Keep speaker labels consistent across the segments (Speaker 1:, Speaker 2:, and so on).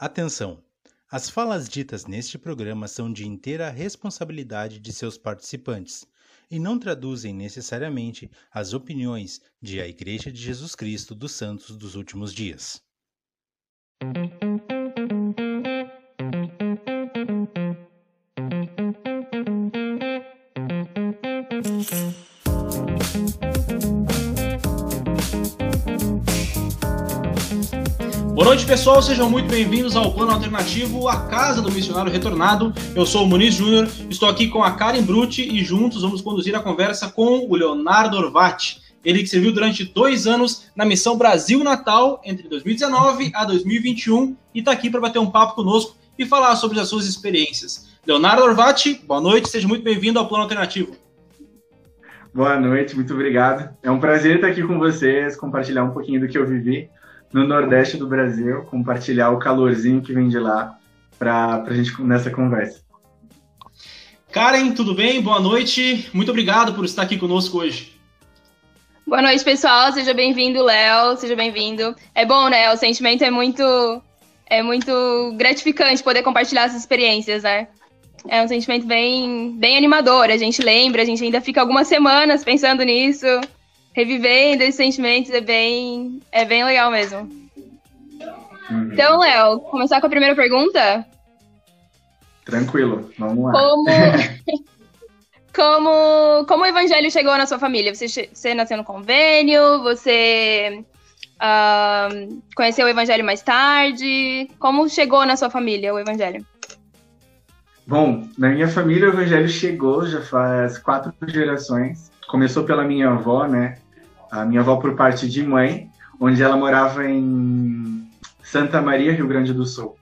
Speaker 1: Atenção! As falas ditas neste programa são de inteira responsabilidade de seus participantes e não traduzem necessariamente as opiniões de a Igreja de Jesus Cristo dos Santos dos Últimos Dias.
Speaker 2: Noite, pessoal. Sejam muito bem-vindos ao Plano Alternativo, a casa do missionário retornado. Eu sou o Muniz Júnior, estou aqui com a Karen Brutti e juntos vamos conduzir a conversa com o Leonardo Orvati. Ele que serviu durante dois anos na missão Brasil Natal entre 2019 a 2021 e está aqui para bater um papo conosco e falar sobre as suas experiências. Leonardo Orvati, boa noite, seja muito bem-vindo ao Plano Alternativo.
Speaker 3: Boa noite, muito obrigado. É um prazer estar aqui com vocês, compartilhar um pouquinho do que eu vivi no Nordeste do Brasil, compartilhar o calorzinho que vem de lá para a gente nessa conversa.
Speaker 2: Karen, tudo bem? Boa noite. Muito obrigado por estar aqui conosco hoje.
Speaker 4: Boa noite, pessoal. Seja bem-vindo, Léo. Seja bem-vindo. É bom, né? O sentimento é muito é muito gratificante poder compartilhar essas experiências, né? É um sentimento bem, bem animador. A gente lembra, a gente ainda fica algumas semanas pensando nisso revivendo esses sentimentos é bem, é bem legal mesmo. Uhum. Então, Léo, começar com a primeira pergunta?
Speaker 3: Tranquilo, vamos lá.
Speaker 4: Como, como, como o evangelho chegou na sua família? Você, você nasceu no convênio? Você uh, conheceu o evangelho mais tarde? Como chegou na sua família o evangelho?
Speaker 3: Bom, na minha família o evangelho chegou já faz quatro gerações. Começou pela minha avó, né? A minha avó por parte de mãe, onde ela morava em Santa Maria, Rio Grande do Sul.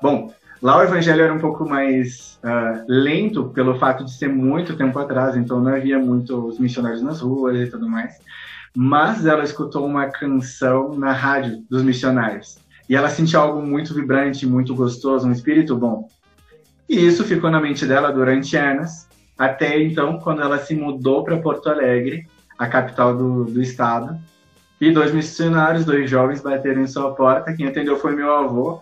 Speaker 3: Bom, lá o evangelho era um pouco mais uh, lento pelo fato de ser muito tempo atrás, então não havia muitos missionários nas ruas e tudo mais. Mas ela escutou uma canção na rádio dos missionários e ela sentiu algo muito vibrante, muito gostoso, um espírito bom. E isso ficou na mente dela durante anos, até então quando ela se mudou para Porto Alegre a capital do, do estado. E dois missionários, dois jovens, bateram em sua porta. Quem atendeu foi meu avô.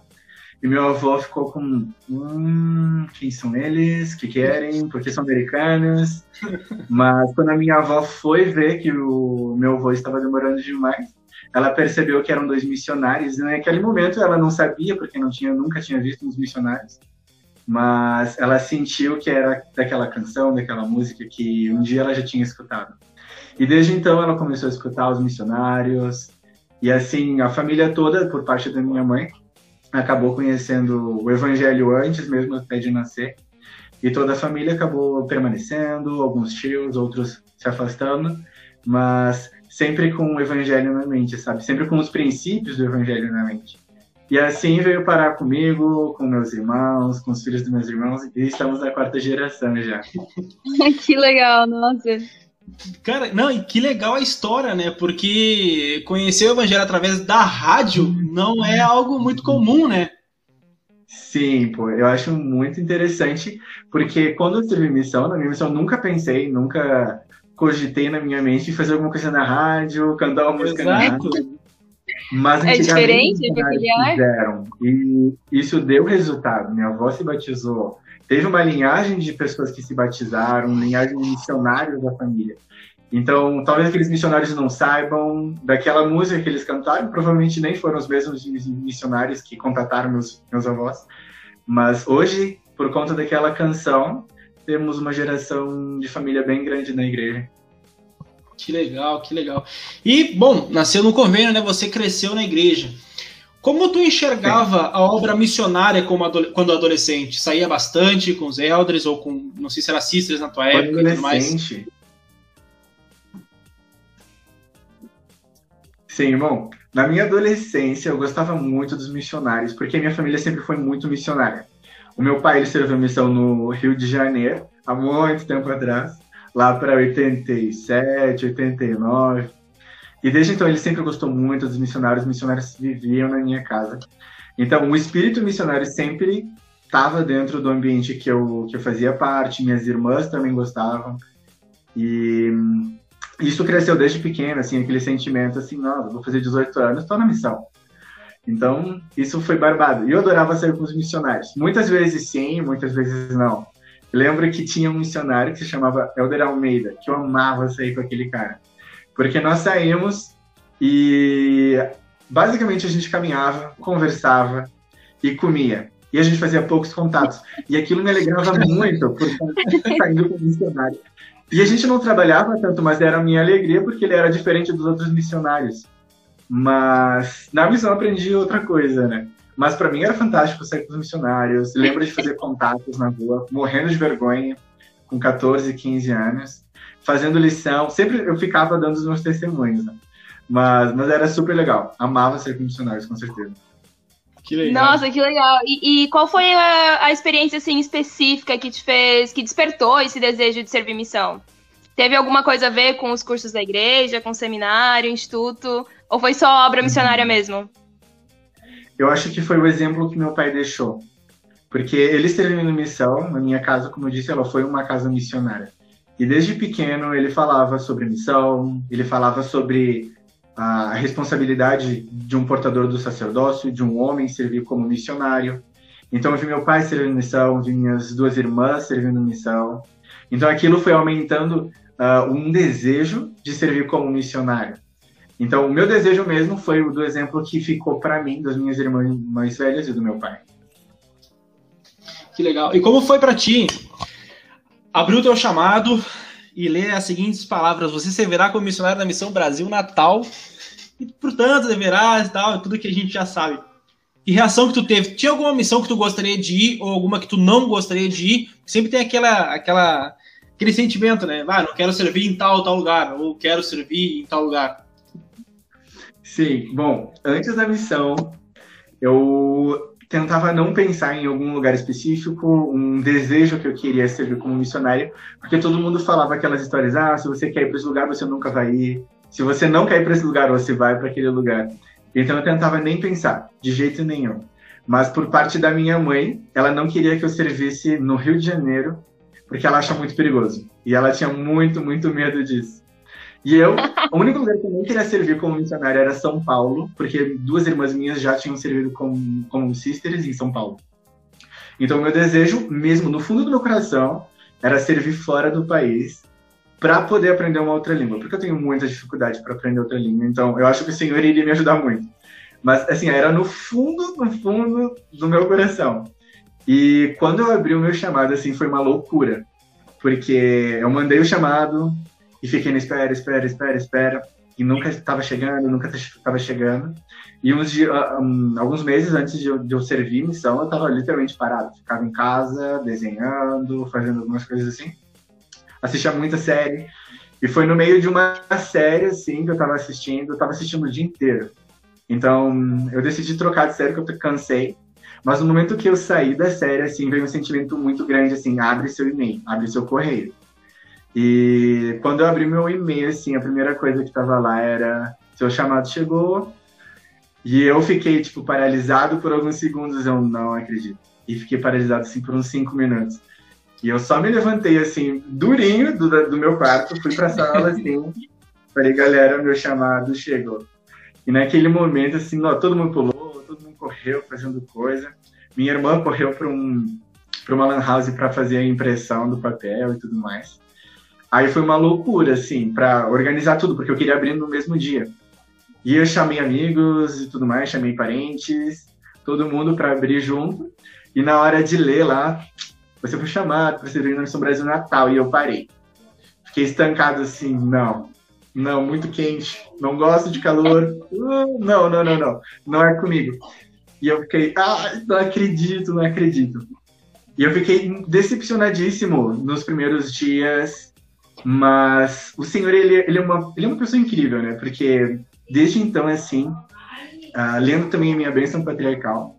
Speaker 3: E meu avô ficou com: hum, quem são eles? O que querem? Por que são americanos? Mas quando a minha avó foi ver que o meu avô estava demorando demais, ela percebeu que eram dois missionários. E naquele momento ela não sabia, porque não tinha, nunca tinha visto uns missionários. Mas ela sentiu que era daquela canção, daquela música que um dia ela já tinha escutado. E desde então ela começou a escutar os missionários. E assim, a família toda, por parte da minha mãe, acabou conhecendo o evangelho antes mesmo até de nascer. E toda a família acabou permanecendo, alguns tios, outros se afastando, mas sempre com o evangelho na mente, sabe? Sempre com os princípios do evangelho na mente. E assim veio parar comigo, com meus irmãos, com os filhos dos meus irmãos, e estamos na quarta geração já.
Speaker 4: que legal, nossa.
Speaker 2: Cara, não, e que legal a história, né? Porque conhecer o Evangelho através da rádio não é algo muito comum, né?
Speaker 3: Sim, pô, eu acho muito interessante, porque quando eu tive missão, na minha missão, eu nunca pensei, nunca cogitei na minha mente fazer alguma coisa na rádio, cantar uma música Exato. na rádio. Mas
Speaker 4: é diferente, é
Speaker 3: peculiar. Fizeram, e isso deu resultado. Minha avó se batizou, teve uma linhagem de pessoas que se batizaram, linhagem de missionários da família. Então, talvez aqueles missionários não saibam daquela música que eles cantaram, provavelmente nem foram os mesmos missionários que contataram meus, meus avós. Mas hoje, por conta daquela canção, temos uma geração de família bem grande na igreja.
Speaker 2: Que legal, que legal. E, bom, nasceu no convênio, né? Você cresceu na igreja. Como tu enxergava a obra missionária como ado quando adolescente? Saía bastante com os elders ou com, não sei se era sisters na tua época e tudo mais?
Speaker 3: Sim, irmão. Na minha adolescência, eu gostava muito dos missionários, porque minha família sempre foi muito missionária. O meu pai ele serviu missão no Rio de Janeiro, há muito tempo atrás, lá para 87, 89. E desde então ele sempre gostou muito dos missionários, os missionários viviam na minha casa. Então o espírito missionário sempre estava dentro do ambiente que eu, que eu fazia parte, minhas irmãs também gostavam. E isso cresceu desde pequeno, assim, aquele sentimento assim, nossa, vou fazer 18 anos, estou na missão. Então, isso foi barbado. E eu adorava sair com os missionários. Muitas vezes sim, muitas vezes não. Lembro que tinha um missionário que se chamava Elder Almeida, que eu amava sair com aquele cara. Porque nós saímos e basicamente a gente caminhava, conversava e comia. E a gente fazia poucos contatos. E aquilo me alegrava muito, por estar saindo com o missionário. E a gente não trabalhava tanto, mas era a minha alegria, porque ele era diferente dos outros missionários. Mas na missão aprendi outra coisa, né? Mas para mim era fantástico sair com os missionários. Lembro de fazer contatos na rua, morrendo de vergonha, com 14, 15 anos, fazendo lição. Sempre eu ficava dando os meus testemunhos, né? Mas, mas era super legal. Amava ser com missionários, com certeza.
Speaker 4: Que legal. Nossa, que legal. E, e qual foi a, a, experiência assim específica que te fez, que despertou esse desejo de servir missão? Teve alguma coisa a ver com os cursos da igreja, com o seminário, instituto? Ou foi só obra missionária mesmo?
Speaker 3: Eu acho que foi o exemplo que meu pai deixou. Porque ele servindo missão, na minha casa, como eu disse, ela foi uma casa missionária. E desde pequeno ele falava sobre missão, ele falava sobre a responsabilidade de um portador do sacerdócio, de um homem servir como missionário. Então eu vi meu pai servindo missão, vi minhas duas irmãs servindo missão. Então aquilo foi aumentando uh, um desejo de servir como missionário. Então, o meu desejo mesmo foi o do exemplo que ficou para mim, das minhas irmãs mais velhas e do meu pai.
Speaker 2: Que legal. E como foi para ti abrir o teu chamado e ler as seguintes palavras: Você servirá como missionário da Missão Brasil Natal e, portanto, deverá e tal, tudo que a gente já sabe. Que reação que tu teve? Tinha alguma missão que tu gostaria de ir ou alguma que tu não gostaria de ir? Sempre tem aquela, aquela, aquele sentimento, né? Ah, não quero servir em tal tal lugar ou quero servir em tal lugar.
Speaker 3: Sim, bom, antes da missão, eu tentava não pensar em algum lugar específico, um desejo que eu queria servir como missionário, porque todo mundo falava aquelas histórias: ah, se você quer ir para esse lugar, você nunca vai ir. Se você não quer ir para esse lugar, você vai para aquele lugar. Então eu tentava nem pensar, de jeito nenhum. Mas por parte da minha mãe, ela não queria que eu servisse no Rio de Janeiro, porque ela acha muito perigoso. E ela tinha muito, muito medo disso. E eu, o único lugar que eu não queria servir como missionária era São Paulo, porque duas irmãs minhas já tinham servido como, como sisters em São Paulo. Então, meu desejo, mesmo no fundo do meu coração, era servir fora do país para poder aprender uma outra língua, porque eu tenho muita dificuldade para aprender outra língua. Então, eu acho que o Senhor iria me ajudar muito. Mas, assim, era no fundo, no fundo do meu coração. E quando eu abri o meu chamado, assim, foi uma loucura. Porque eu mandei o chamado, e fiquei na espera, espera, espera, espera, e nunca estava chegando, nunca estava chegando. E uns dias, ah, um, alguns meses antes de eu, de eu servir missão, eu estava literalmente parado. Ficava em casa, desenhando, fazendo algumas coisas assim. Assistia muita série. E foi no meio de uma série, assim, que eu estava assistindo. Eu estava assistindo o dia inteiro. Então, eu decidi trocar de série, que eu cansei. Mas no momento que eu saí da série, assim, veio um sentimento muito grande, assim, abre seu e-mail, abre seu correio. E quando eu abri meu e-mail, assim, a primeira coisa que tava lá era seu chamado chegou. E eu fiquei, tipo, paralisado por alguns segundos, eu não acredito. E fiquei paralisado, assim, por uns cinco minutos. E eu só me levantei, assim, durinho do, do meu quarto, fui pra sala, assim, falei, galera, meu chamado chegou. E naquele momento, assim, ó, todo mundo pulou, todo mundo correu fazendo coisa. Minha irmã correu para um, pra uma lan house para fazer a impressão do papel e tudo mais. Aí foi uma loucura, assim, para organizar tudo, porque eu queria abrir no mesmo dia. E eu chamei amigos e tudo mais, chamei parentes, todo mundo para abrir junto. E na hora de ler lá, você foi chamado para você vir na Missão Brasil Natal, e eu parei. Fiquei estancado assim, não, não, muito quente, não gosto de calor, uh, não, não, não, não, não é comigo. E eu fiquei, ah, não acredito, não acredito. E eu fiquei decepcionadíssimo nos primeiros dias mas o Senhor, ele, ele, é uma, ele é uma pessoa incrível, né? Porque desde então, assim, uh, lendo também a minha bênção patriarcal,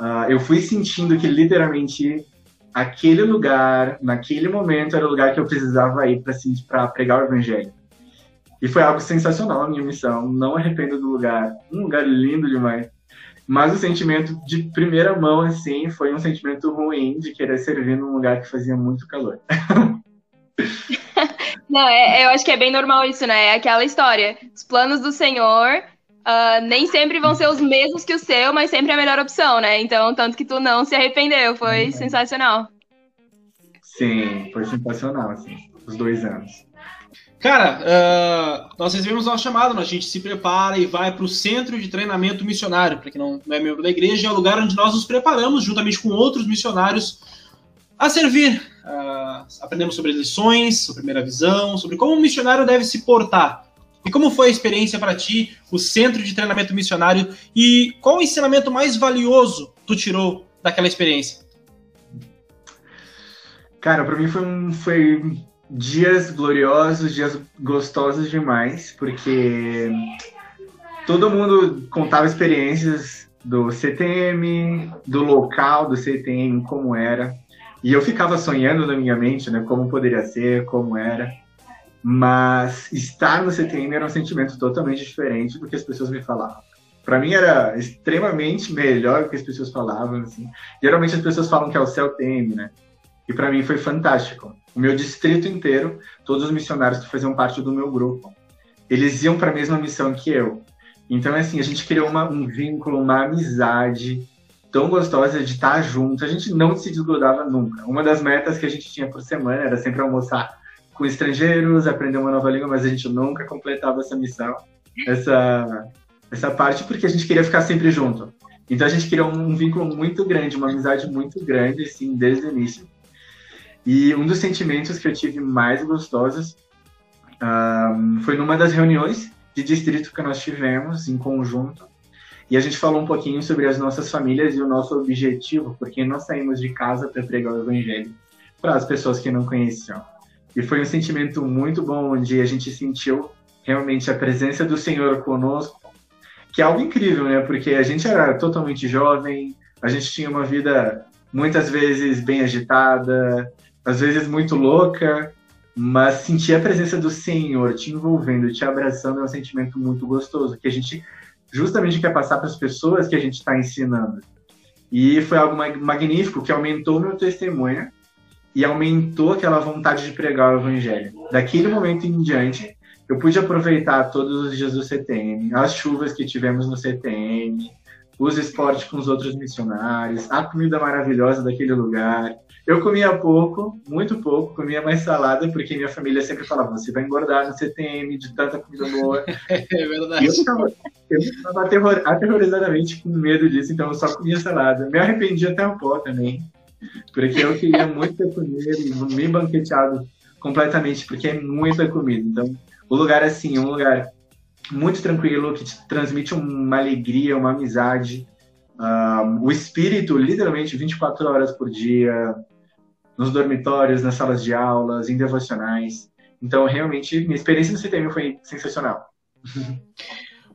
Speaker 3: uh, eu fui sentindo que literalmente aquele lugar, naquele momento, era o lugar que eu precisava ir para pregar o evangelho. E foi algo sensacional a minha missão. Não arrependo do lugar. Um lugar lindo demais. Mas o sentimento de primeira mão, assim, foi um sentimento ruim de querer servir num lugar que fazia muito calor.
Speaker 4: Não, é, eu acho que é bem normal isso, né? É aquela história. Os planos do Senhor uh, nem sempre vão ser os mesmos que o seu, mas sempre é a melhor opção, né? Então, tanto que tu não se arrependeu, foi uhum. sensacional.
Speaker 3: Sim, foi sensacional, assim, os dois anos.
Speaker 2: Cara, uh, nós recebemos uma chamada, a gente se prepara e vai para o Centro de Treinamento Missionário. Para quem não, não é membro da igreja, é o lugar onde nós nos preparamos, juntamente com outros missionários, a servir. Uh, aprendemos sobre lições, sobre primeira visão, sobre como um missionário deve se portar. E como foi a experiência para ti, o Centro de Treinamento Missionário, e qual o ensinamento mais valioso tu tirou daquela experiência?
Speaker 3: Cara, para mim foi, um, foi dias gloriosos, dias gostosos demais, porque todo mundo contava experiências do CTM, do local do CTM, como era. E eu ficava sonhando na minha mente, né, como poderia ser, como era. Mas estar no CTM era um sentimento totalmente diferente do que as pessoas me falavam. Para mim era extremamente melhor do que as pessoas falavam, assim. Geralmente as pessoas falam que é o CELTM, né? E para mim foi fantástico. O meu distrito inteiro, todos os missionários que faziam parte do meu grupo, eles iam para a mesma missão que eu. Então, assim, a gente criou uma, um vínculo, uma amizade tão gostosa de estar junto. A gente não se desgrudava nunca. Uma das metas que a gente tinha por semana era sempre almoçar com estrangeiros, aprender uma nova língua, mas a gente nunca completava essa missão, essa, essa parte, porque a gente queria ficar sempre junto. Então a gente criou um vínculo muito grande, uma amizade muito grande, assim, desde o início. E um dos sentimentos que eu tive mais gostosos um, foi numa das reuniões de distrito que nós tivemos em conjunto. E a gente falou um pouquinho sobre as nossas famílias e o nosso objetivo, porque nós saímos de casa para pregar o evangelho para as pessoas que não conheciam. E foi um sentimento muito bom, onde a gente sentiu realmente a presença do Senhor conosco, que é algo incrível, né? Porque a gente era totalmente jovem, a gente tinha uma vida muitas vezes bem agitada, às vezes muito louca, mas sentir a presença do Senhor te envolvendo, te abraçando é um sentimento muito gostoso, que a gente justamente quer passar para as pessoas que a gente está ensinando. E foi algo magnífico que aumentou meu testemunho e aumentou aquela vontade de pregar o evangelho. Daquele momento em diante, eu pude aproveitar todos os dias do CTM, as chuvas que tivemos no CTM, os esportes com os outros missionários, a comida maravilhosa daquele lugar. Eu comia pouco, muito pouco, comia mais salada, porque minha família sempre falava: você vai engordar no CTM de tanta comida boa.
Speaker 2: é verdade.
Speaker 3: E eu estava aterror, aterrorizadamente com medo disso, então eu só comia salada. Me arrependi até um pó também, porque eu queria muito ter comido e me banqueteado completamente, porque é muita comida. Então, o lugar assim, é um lugar muito tranquilo, que te transmite uma alegria, uma amizade. Um, o espírito, literalmente, 24 horas por dia, nos dormitórios, nas salas de aulas, em devocionais. Então, realmente, minha experiência no CTM foi sensacional.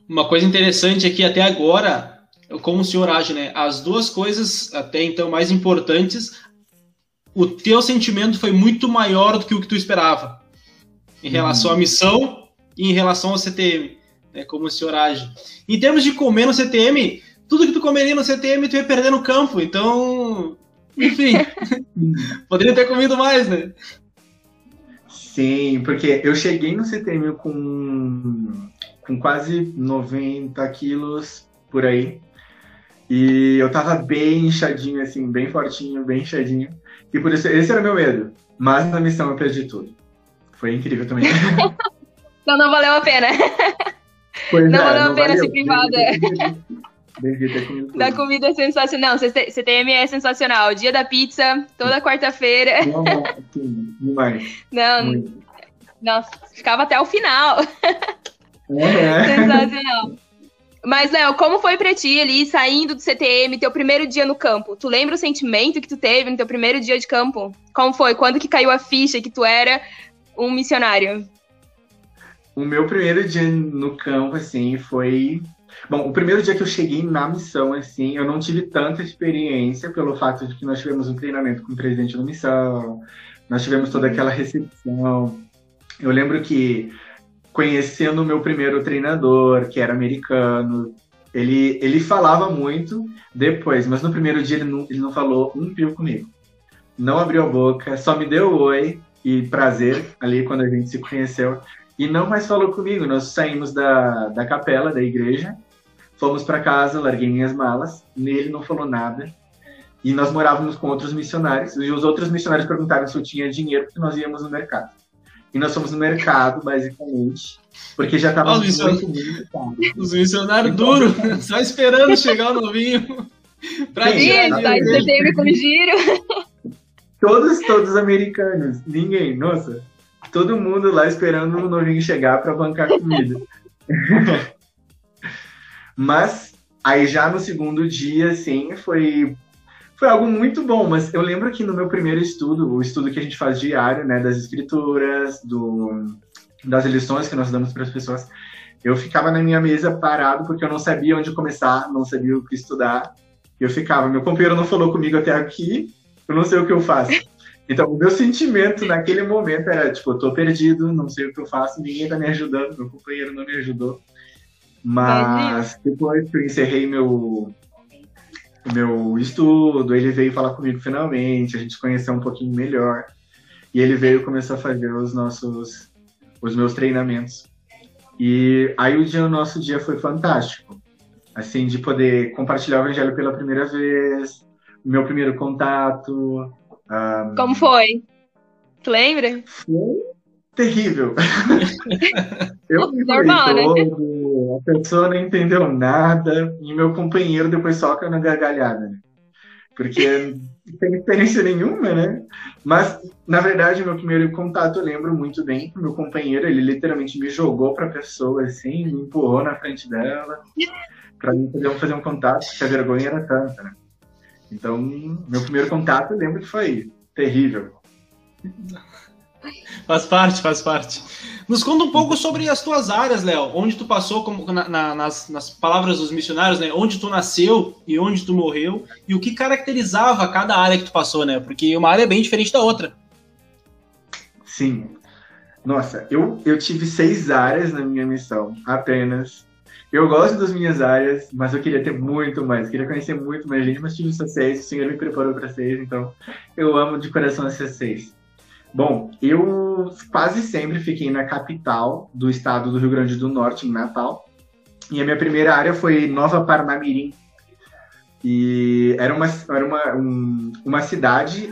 Speaker 2: Uma coisa interessante é que até agora, como o senhor age, né? As duas coisas, até então, mais importantes, o teu sentimento foi muito maior do que o que tu esperava. Em relação à uhum. missão e em relação ao CTM né, como o senhor age. Em termos de comer no CTM, tudo que tu comeria no CTM tu ia perder no campo, então, enfim, poderia ter comido mais, né?
Speaker 3: Sim, porque eu cheguei no CTM com, com quase 90 quilos por aí. E eu tava bem inchadinho, assim, bem fortinho, bem inchadinho. E por isso, esse era meu medo. Mas na missão eu perdi tudo. Foi incrível também.
Speaker 4: então não valeu a pena.
Speaker 3: Pois
Speaker 4: não
Speaker 3: é,
Speaker 4: valeu
Speaker 3: a
Speaker 4: pena da comida é sensacional. CTM é sensacional. Dia da pizza, toda quarta-feira.
Speaker 3: Demais.
Speaker 4: Não, Muito. nossa, ficava até o final. É. Sensacional. Mas, Léo, como foi pra ti ali, saindo do CTM, teu primeiro dia no campo? Tu lembra o sentimento que tu teve no teu primeiro dia de campo? Como foi? Quando que caiu a ficha que tu era um missionário?
Speaker 3: O meu primeiro dia no campo, assim, foi. Bom, o primeiro dia que eu cheguei na missão, assim, eu não tive tanta experiência pelo fato de que nós tivemos um treinamento com o presidente da missão, nós tivemos toda aquela recepção. Eu lembro que, conhecendo o meu primeiro treinador, que era americano, ele, ele falava muito depois, mas no primeiro dia ele não, ele não falou um pio comigo. Não abriu a boca, só me deu oi e prazer ali quando a gente se conheceu. e não mais falou comigo. Nós saímos da, da capela, da igreja, fomos para casa, larguei minhas malas, nele não falou nada. E nós morávamos com outros missionários, e os outros missionários perguntaram se eu tinha dinheiro, porque nós íamos no mercado. E nós fomos no mercado, basicamente, porque já estava
Speaker 2: muito, muito Os missionários então, duros, só esperando chegar o novinho.
Speaker 4: pra Isso, aí setembro com giro.
Speaker 3: Todos, todos americanos. Ninguém, nossa. Todo mundo lá esperando o novinho chegar para bancar comida. Mas aí já no segundo dia, assim, foi foi algo muito bom, mas eu lembro que no meu primeiro estudo, o estudo que a gente faz diário, né, das escrituras, do, das lições que nós damos para as pessoas, eu ficava na minha mesa parado porque eu não sabia onde começar, não sabia o que estudar. Eu ficava, meu companheiro não falou comigo até aqui, eu não sei o que eu faço. Então, o meu sentimento naquele momento era, tipo, eu tô perdido, não sei o que eu faço, ninguém tá me ajudando, meu companheiro não me ajudou. Mas depois que eu encerrei meu, meu estudo, ele veio falar comigo finalmente, a gente conheceu um pouquinho melhor. E ele veio começar a fazer os nossos, os meus treinamentos. E aí o dia, o nosso dia foi fantástico. Assim, de poder compartilhar o evangelho pela primeira vez, meu primeiro contato.
Speaker 4: Um... Como foi? Tu lembra?
Speaker 3: Foi terrível. eu
Speaker 4: Normal, né?
Speaker 3: todo, a pessoa não entendeu nada e meu companheiro depois soca na gargalhada, né? Porque não tem experiência nenhuma, né? Mas, na verdade, meu primeiro contato eu lembro muito bem. Meu companheiro, ele literalmente me jogou pra pessoa, assim, me empurrou na frente dela, pra mim poder fazer um contato, porque a vergonha era tanta, né? Então, meu primeiro contato eu lembro que foi terrível.
Speaker 2: Faz parte, faz parte. Nos conta um pouco sobre as tuas áreas, Léo. Onde tu passou, como, na, na, nas, nas, palavras dos missionários, né? Onde tu nasceu e onde tu morreu. E o que caracterizava cada área que tu passou, né? Porque uma área é bem diferente da outra.
Speaker 3: Sim. Nossa, eu, eu tive seis áreas na minha missão, apenas. Eu gosto das minhas áreas, mas eu queria ter muito mais. Queria conhecer muito mais gente, mas tive só seis. O Senhor me preparou para seis, então eu amo de coração essas seis. Bom, eu quase sempre fiquei na capital do estado do Rio Grande do Norte, em Natal. E a minha primeira área foi Nova Parnamirim. E era uma, era uma, um, uma cidade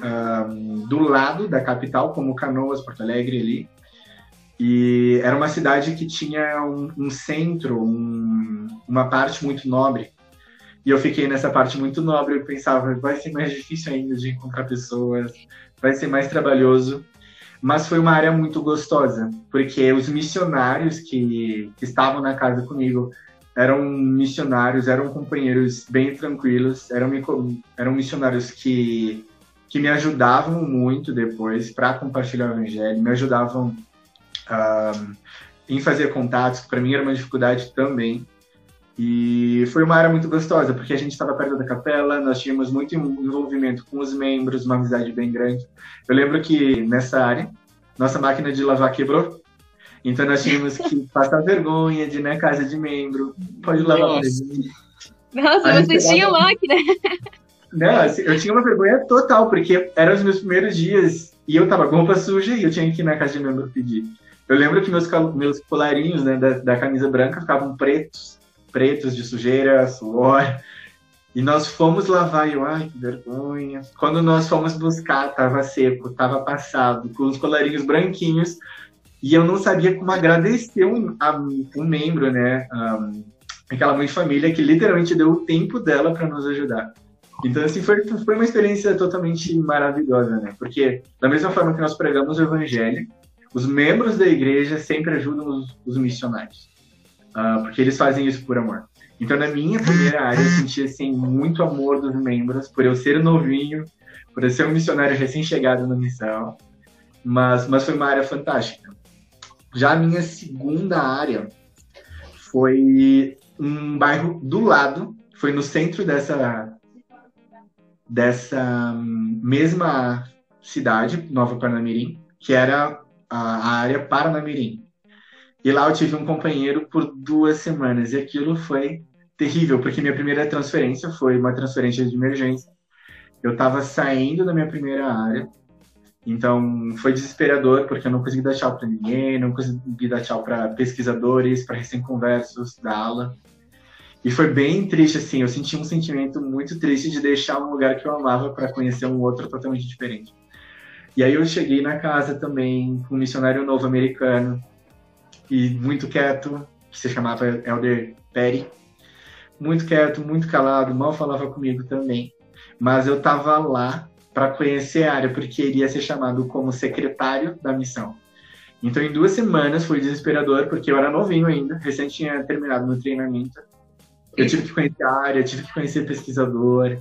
Speaker 3: um, do lado da capital, como Canoas, Porto Alegre ali. E era uma cidade que tinha um, um centro, um, uma parte muito nobre. E eu fiquei nessa parte muito nobre. Eu pensava, vai ser mais difícil ainda de encontrar pessoas, vai ser mais trabalhoso. Mas foi uma área muito gostosa, porque os missionários que, que estavam na casa comigo eram missionários, eram companheiros bem tranquilos, eram, eram missionários que, que me ajudavam muito depois para compartilhar o evangelho, me ajudavam uh, em fazer contatos, que para mim era uma dificuldade também. E foi uma área muito gostosa, porque a gente estava perto da capela, nós tínhamos muito envolvimento com os membros, uma amizade bem grande. Eu lembro que nessa área, nossa máquina de lavar quebrou, então nós tínhamos que passar vergonha de ir na casa de membro, pode lavar
Speaker 4: Nossa, Nossa você tinha máquina.
Speaker 3: Não, assim, eu tinha uma vergonha total, porque eram os meus primeiros dias e eu tava com roupa suja e eu tinha que ir na casa de membro pedir. Eu lembro que meus, meus colarinhos né, da, da camisa branca ficavam pretos, pretos de sujeira, suor. E nós fomos lavar e eu, ai, que vergonha. Quando nós fomos buscar, tava seco, tava passado, com os colarinhos branquinhos. E eu não sabia como agradecer um, um membro, né? Um, aquela mãe de família que literalmente deu o tempo dela para nos ajudar. Então, assim, foi, foi uma experiência totalmente maravilhosa, né? Porque, da mesma forma que nós pregamos o evangelho, os membros da igreja sempre ajudam os, os missionários, uh, porque eles fazem isso por amor. Então, na minha primeira área, eu senti assim, muito amor dos membros, por eu ser novinho, por eu ser um missionário recém-chegado na missão, mas, mas foi uma área fantástica. Já a minha segunda área foi um bairro do lado, foi no centro dessa, dessa mesma cidade, Nova Parnamirim, que era a área Paranamirim. E lá eu tive um companheiro por duas semanas. E aquilo foi terrível, porque minha primeira transferência foi uma transferência de emergência. Eu estava saindo da minha primeira área Então foi desesperador porque eu não consegui dar tchau para ninguém, não consegui dar tchau para pesquisadores, para recém-conversos da ala. E foi bem triste, assim, eu senti um sentimento muito triste de deixar um lugar que eu amava para conhecer um outro totalmente diferente. E aí eu cheguei na casa também com um missionário novo americano, e muito quieto, que se chamava Elder Perry. Muito quieto, muito calado, mal falava comigo também. Mas eu estava lá para conhecer a área, porque iria ser chamado como secretário da missão. Então, em duas semanas foi desesperador, porque eu era novinho ainda, recém tinha terminado meu treinamento. Eu tive que conhecer a área, tive que conhecer pesquisador.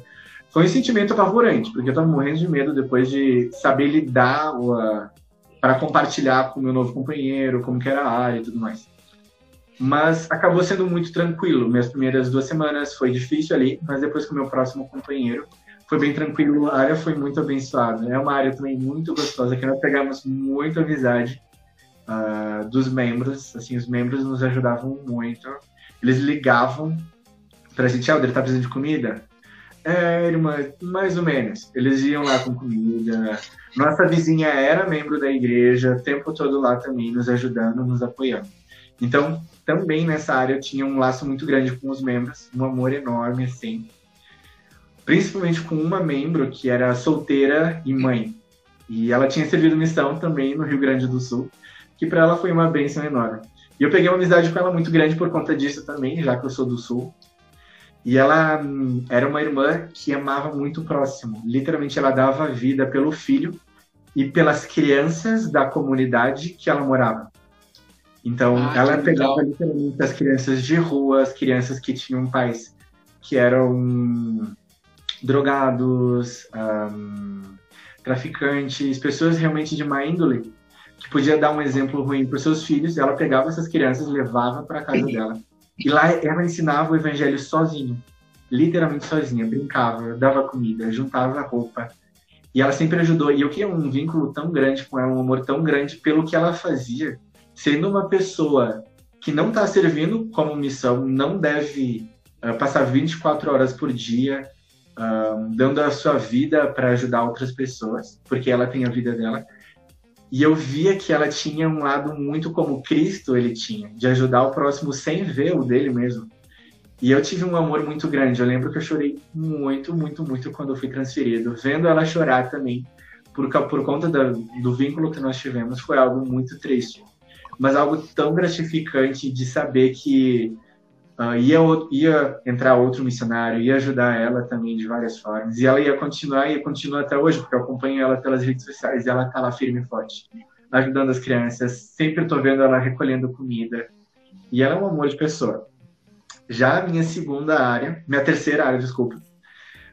Speaker 3: Foi um sentimento apavorante, porque eu estava morrendo de medo depois de saber lidar para compartilhar com o meu novo companheiro, como que era a área e tudo mais. Mas acabou sendo muito tranquilo. Minhas primeiras duas semanas foi difícil ali, mas depois com o meu próximo companheiro foi bem tranquilo. A área foi muito abençoada. É uma área também muito gostosa, que nós pegamos muita amizade uh, dos membros. Assim, os membros nos ajudavam muito. Eles ligavam pra gente, Helder, tá precisando de comida? É, irmã, mais ou menos. Eles iam lá com comida. Nossa vizinha era membro da igreja, o tempo todo lá também, nos ajudando, nos apoiando. Então, também nessa área eu tinha um laço muito grande com os membros, um amor enorme, assim. Principalmente com uma membro que era solteira e mãe. E ela tinha servido missão também no Rio Grande do Sul, que para ela foi uma bênção enorme. E eu peguei uma amizade com ela muito grande por conta disso também, já que eu sou do Sul. E ela era uma irmã que amava muito o próximo. Literalmente, ela dava vida pelo filho e pelas crianças da comunidade que ela morava. Então, ah, ela pegava legal. literalmente as crianças de rua, as crianças que tinham pais que eram drogados, um, traficantes, pessoas realmente de má índole, que podia dar um exemplo ruim para os seus filhos. Ela pegava essas crianças, levava para casa dela e lá ela ensinava o evangelho sozinha, literalmente sozinha, brincava, dava comida, juntava roupa. E ela sempre ajudou. E eu queria um vínculo tão grande com ela, um amor tão grande pelo que ela fazia. Sendo uma pessoa que não está servindo como missão, não deve uh, passar 24 horas por dia uh, dando a sua vida para ajudar outras pessoas, porque ela tem a vida dela. E eu via que ela tinha um lado muito como Cristo ele tinha, de ajudar o próximo sem ver o dele mesmo. E eu tive um amor muito grande. Eu lembro que eu chorei muito, muito, muito quando eu fui transferido. Vendo ela chorar também, por, por conta do vínculo que nós tivemos, foi algo muito triste. Mas algo tão gratificante de saber que Uh, ia, ia entrar outro missionário, ia ajudar ela também de várias formas. E ela ia continuar, e continua até hoje, porque eu acompanho ela pelas redes sociais e ela está lá firme e forte, ajudando as crianças. Sempre estou vendo ela recolhendo comida. E ela é um amor de pessoa. Já a minha segunda área, minha terceira área, desculpa,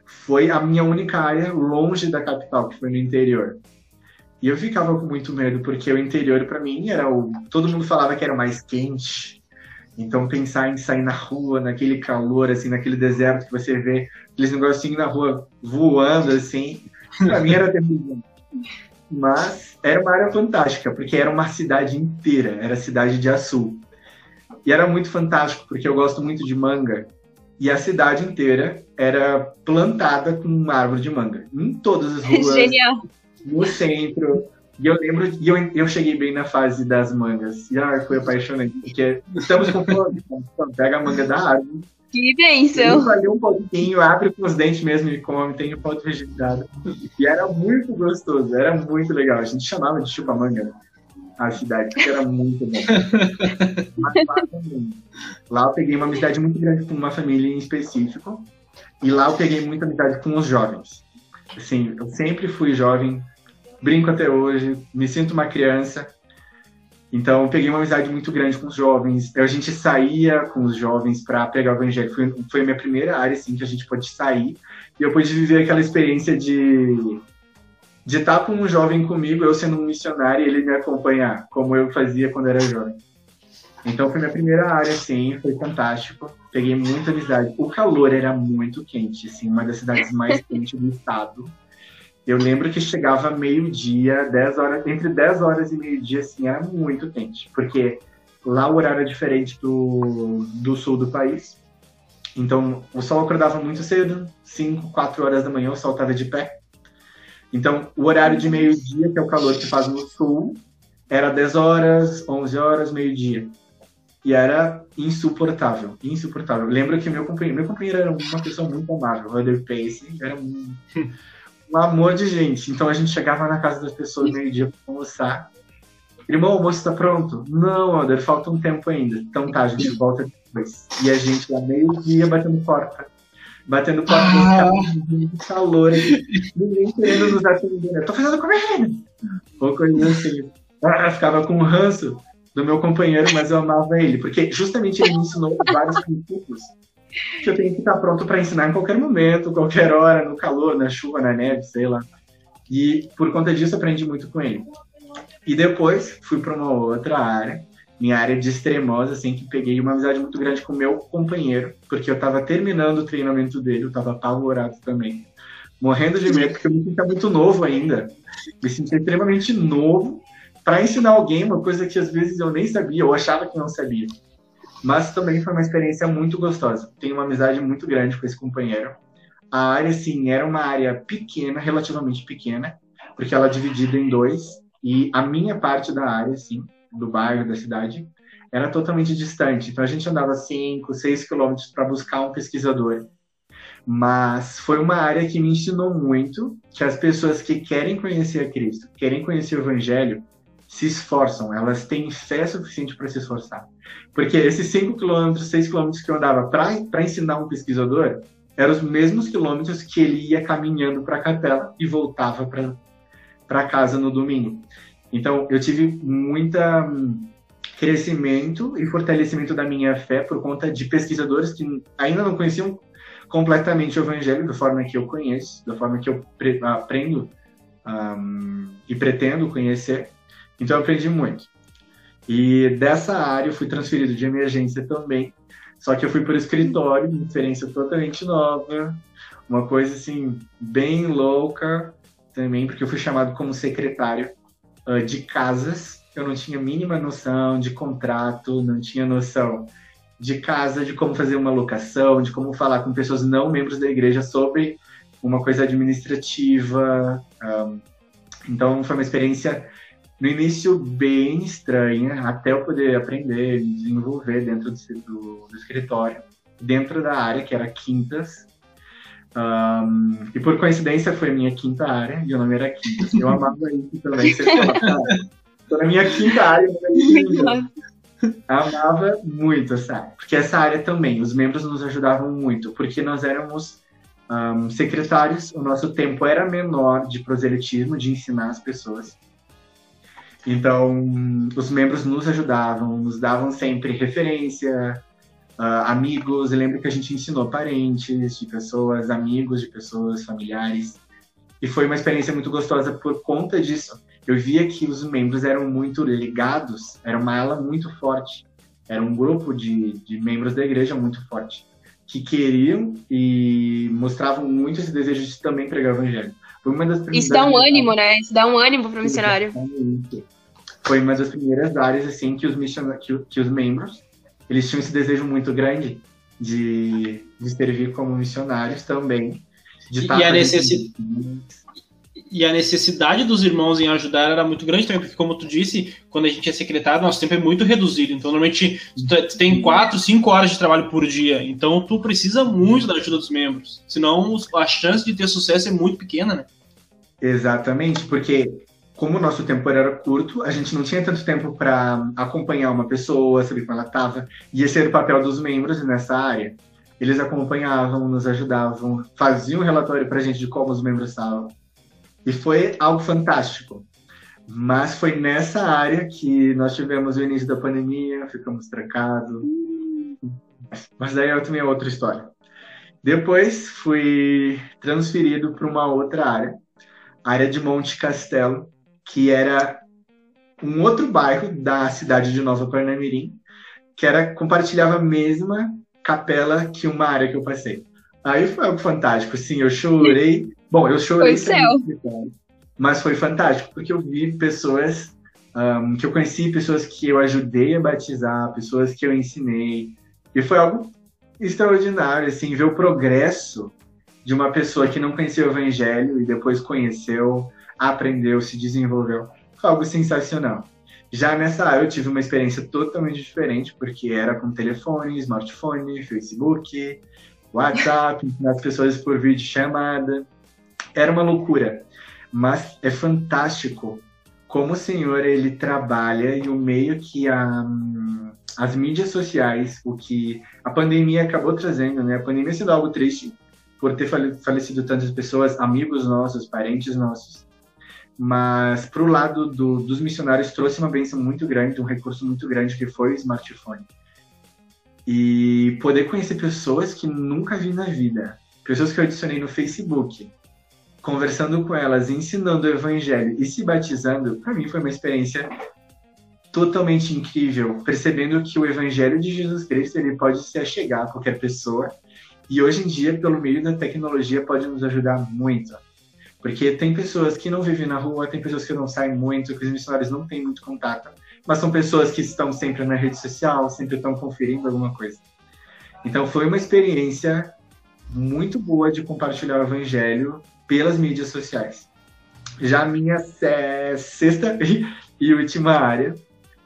Speaker 3: foi a minha única área longe da capital, que foi no interior. E eu ficava com muito medo, porque o interior, para mim, era o. Todo mundo falava que era mais quente, então, pensar em sair na rua, naquele calor, assim, naquele deserto que você vê aqueles negocinhos na rua voando, assim, pra mim era terrível. Mas era uma área fantástica, porque era uma cidade inteira, era a cidade de Açu. E era muito fantástico, porque eu gosto muito de manga. E a cidade inteira era plantada com uma árvore de manga. Em todas as ruas.
Speaker 4: Genial.
Speaker 3: No centro, e eu lembro, e eu, eu cheguei bem na fase das mangas. E ah, foi apaixonante, porque estamos com fome. Então, pega a manga da árvore.
Speaker 4: Que bênção!
Speaker 3: Valeu um pouquinho, abre com os dentes mesmo e come, tem o foto registrado. E era muito gostoso, era muito legal. A gente chamava de chupa-manga a cidade, porque era muito bom. Lá. Lá eu peguei uma amizade muito grande com uma família em específico. E lá eu peguei muita amizade com os jovens. Assim, eu sempre fui jovem, brinco até hoje, me sinto uma criança. Então, peguei uma amizade muito grande com os jovens. A gente saía com os jovens para pregar o evangelho. Foi, foi a minha primeira área, assim, que a gente pôde sair. E eu pude viver aquela experiência de de estar com um jovem comigo, eu sendo um missionário, e ele me acompanhar, como eu fazia quando era jovem. Então, foi minha primeira área, assim, foi fantástico. Peguei muita amizade. O calor era muito quente, assim, uma das cidades mais quentes do estado. Eu lembro que chegava meio-dia, 10 horas, entre 10 horas e meio-dia, assim, era muito quente, porque lá o horário é diferente do, do sul do país. Então, o sol acordava muito cedo, 5, 4 horas da manhã, o sol estava de pé. Então, o horário de meio-dia, que é o calor que faz no sul, era 10 horas, 11 horas, meio-dia. E era insuportável, insuportável. Lembro que meu companheiro, meu companheiro era uma pessoa muito amável, o Pace, era um, um amor de gente. Então a gente chegava na casa das pessoas meio-dia para almoçar. Irmão, o almoço está pronto? Não, Elder, falta um tempo ainda. Então tá, a gente volta depois. E a gente lá meio-dia batendo porta. Batendo porta, ah. calor, ninguém querendo nos atender. Tô fazendo comida! Ou coisa assim. Ah, ficava com ranço do meu companheiro, mas eu amava ele, porque justamente ele me ensinou vários princípios que eu tenho que estar pronto para ensinar em qualquer momento, qualquer hora, no calor, na chuva, na neve, sei lá. E por conta disso aprendi muito com ele. E depois fui para uma outra área, minha área de extremosa, assim, que peguei uma amizade muito grande com meu companheiro, porque eu estava terminando o treinamento dele, eu estava apavorado também. Morrendo de medo, porque eu me sentia muito novo ainda. Me sentia extremamente novo para ensinar alguém uma coisa que às vezes eu nem sabia, ou achava que não sabia. Mas também foi uma experiência muito gostosa. Tenho uma amizade muito grande com esse companheiro. A área, sim, era uma área pequena, relativamente pequena, porque ela é dividida em dois. E a minha parte da área, sim, do bairro, da cidade, era totalmente distante. Então a gente andava 5, 6 quilômetros para buscar um pesquisador. Mas foi uma área que me ensinou muito que as pessoas que querem conhecer a Cristo, querem conhecer o Evangelho, se esforçam, elas têm fé suficiente para se esforçar. Porque esses 5 quilômetros, 6 quilômetros que eu andava para ensinar um pesquisador, eram os mesmos quilômetros que ele ia caminhando para a capela e voltava para casa no domingo. Então, eu tive muita hum, crescimento e fortalecimento da minha fé por conta de pesquisadores que ainda não conheciam completamente o evangelho da forma que eu conheço, da forma que eu aprendo um, e pretendo conhecer. Então eu aprendi muito. E dessa área eu fui transferido de emergência também. Só que eu fui para o escritório, uma experiência totalmente nova, uma coisa assim, bem louca também, porque eu fui chamado como secretário uh, de casas. Eu não tinha mínima noção de contrato, não tinha noção de casa, de como fazer uma locação, de como falar com pessoas não membros da igreja sobre uma coisa administrativa. Um, então foi uma experiência no início bem estranha, até eu poder aprender, me desenvolver dentro do, do, do escritório, dentro da área que era Quintas. Um, e por coincidência foi a minha quinta área, e o nome era Quintas. Eu amava isso também. Você Estou na minha quinta área, amava muito essa área. Porque essa área também, os membros nos ajudavam muito, porque nós éramos um, secretários, o nosso tempo era menor de proselitismo, de ensinar as pessoas. Então, os membros nos ajudavam, nos davam sempre referência, uh, amigos. Eu lembro que a gente ensinou parentes de pessoas, amigos de pessoas, familiares. E foi uma experiência muito gostosa por conta disso. Eu via que os membros eram muito ligados, era uma ala muito forte. Era um grupo de, de membros da igreja muito forte, que queriam e mostravam muito esse desejo de também pregar o evangelho.
Speaker 4: Foi uma das Isso dá um ânimo, né? Isso dá um ânimo para o missionário. Exatamente
Speaker 3: foi uma das primeiras áreas assim que os mission... que, que os membros eles tinham esse desejo muito grande de, de servir como missionários também.
Speaker 2: E, a necessidade, e a necessidade dos irmãos em ajudar era muito grande também, porque, como tu disse, quando a gente é secretário, nosso tempo é muito reduzido. Então, normalmente, tu tem quatro, cinco horas de trabalho por dia. Então, tu precisa muito da ajuda dos membros. Senão, a chance de ter sucesso é muito pequena, né?
Speaker 3: Exatamente, porque como o nosso tempo era curto, a gente não tinha tanto tempo para acompanhar uma pessoa, saber como ela estava. E esse era o papel dos membros nessa área. Eles acompanhavam, nos ajudavam, faziam um relatório para a gente de como os membros estavam. E foi algo fantástico. Mas foi nessa área que nós tivemos o início da pandemia, ficamos trancados. Mas daí é também é outra história. Depois fui transferido para uma outra área, área de Monte Castelo, que era um outro bairro da cidade de Nova Parnamirim, que era compartilhava a mesma capela que uma área que eu passei. Aí foi algo fantástico, sim, eu chorei. Bom, eu chorei
Speaker 4: foi céu.
Speaker 3: mas foi fantástico porque eu vi pessoas um, que eu conheci, pessoas que eu ajudei a batizar, pessoas que eu ensinei, e foi algo extraordinário, assim, ver o progresso de uma pessoa que não conhecia o evangelho e depois conheceu, aprendeu, se desenvolveu. Foi algo sensacional. Já nessa área eu tive uma experiência totalmente diferente, porque era com telefone, smartphone, Facebook, WhatsApp, as pessoas por vídeo chamada. Era uma loucura. Mas é fantástico como o Senhor ele trabalha e o meio que a, as mídias sociais, o que a pandemia acabou trazendo, né? A pandemia sendo algo triste por ter falecido tantas pessoas, amigos nossos, parentes nossos. Mas para o lado do, dos missionários trouxe uma bênção muito grande, um recurso muito grande que foi o smartphone. E poder conhecer pessoas que nunca vi na vida, pessoas que eu adicionei no Facebook, conversando com elas, ensinando o evangelho e se batizando, para mim foi uma experiência totalmente incrível, percebendo que o evangelho de Jesus Cristo ele pode se achegar a qualquer pessoa e hoje em dia, pelo meio da tecnologia, pode nos ajudar muito. Porque tem pessoas que não vivem na rua, tem pessoas que não saem muito, que os missionários não têm muito contato, mas são pessoas que estão sempre na rede social, sempre estão conferindo alguma coisa. Então foi uma experiência muito boa de compartilhar o evangelho pelas mídias sociais. Já a minha sexta e última área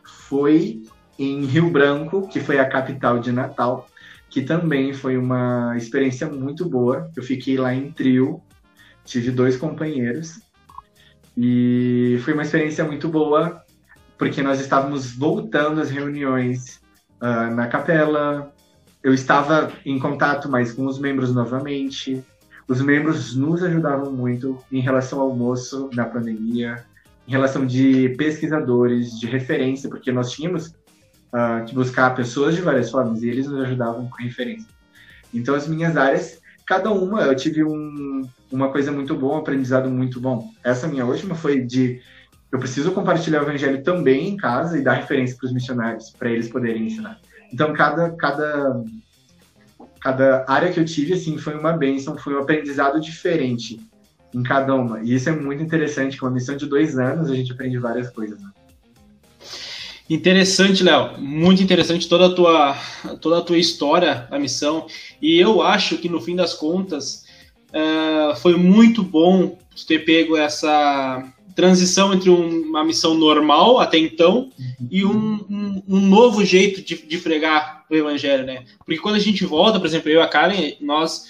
Speaker 3: foi em Rio Branco, que foi a capital de Natal, que também foi uma experiência muito boa. Eu fiquei lá em trio, tive dois companheiros e foi uma experiência muito boa porque nós estávamos voltando às reuniões uh, na capela. Eu estava em contato mais com os membros novamente. Os membros nos ajudavam muito em relação ao almoço na pandemia, em relação de pesquisadores, de referência, porque nós tínhamos uh, que buscar pessoas de várias formas e eles nos ajudavam com referência. Então, as minhas áreas, cada uma, eu tive um, uma coisa muito boa, um aprendizado muito bom. Essa minha última foi de eu preciso compartilhar o evangelho também em casa e dar referência para os missionários, para eles poderem ensinar. Então, cada, cada cada área que eu tive, assim, foi uma bênção, foi um aprendizado diferente em cada uma. E isso é muito interessante, com uma missão de dois anos, a gente aprende várias coisas. Né?
Speaker 2: Interessante, Léo. Muito interessante toda a tua toda a tua história, a missão. E eu acho que no fim das contas uh, foi muito bom ter pego essa transição entre um, uma missão normal até então e um, um, um novo jeito de, de, pregar o evangelho, né? Porque quando a gente volta, por exemplo, eu e a Karen, nós,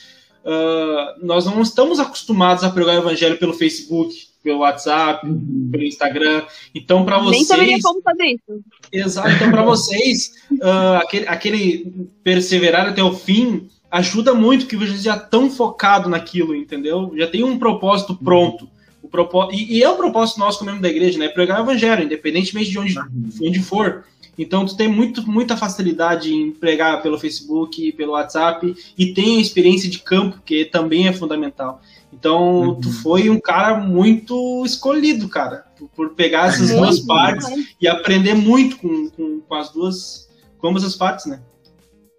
Speaker 2: uh, nós não estamos acostumados a pregar o evangelho pelo Facebook, pelo WhatsApp, uhum. pelo Instagram. Então, para vocês. Nem
Speaker 4: saberia como fazer isso.
Speaker 2: Exato. Então, para vocês, uh, aquele, aquele perseverar até o fim ajuda muito, que você já tão focado naquilo, entendeu? Já tem um propósito pronto. O propósito, e, e, é o propósito nosso como membro da igreja, né? Pregar o evangelho, independentemente de onde, onde for. Então, tu tem muito, muita facilidade em pregar pelo Facebook, pelo WhatsApp, e tem a experiência de campo, que também é fundamental. Então, uhum. tu foi um cara muito escolhido, cara, por, por pegar essas muito, duas partes e aprender muito com, com, com, as duas, com ambas as partes, né?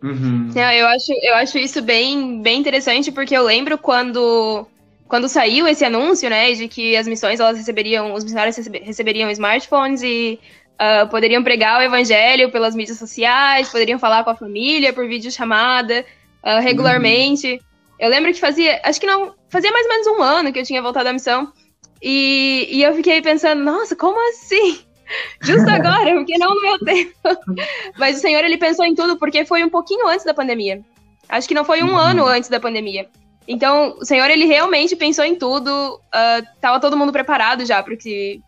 Speaker 4: Uhum. eu, acho, eu acho isso bem, bem interessante, porque eu lembro quando quando saiu esse anúncio, né, de que as missões elas receberiam, os missionários receberiam smartphones e uh, poderiam pregar o evangelho pelas mídias sociais, poderiam falar com a família por videochamada uh, regularmente. Uhum. Eu lembro que fazia, acho que não, fazia mais ou menos um ano que eu tinha voltado à missão. E, e eu fiquei pensando, nossa, como assim? Justo agora, porque não no meu tempo. Mas o Senhor, ele pensou em tudo, porque foi um pouquinho antes da pandemia. Acho que não foi um uhum. ano antes da pandemia. Então, o Senhor, ele realmente pensou em tudo, uh, tava todo mundo preparado já pro que,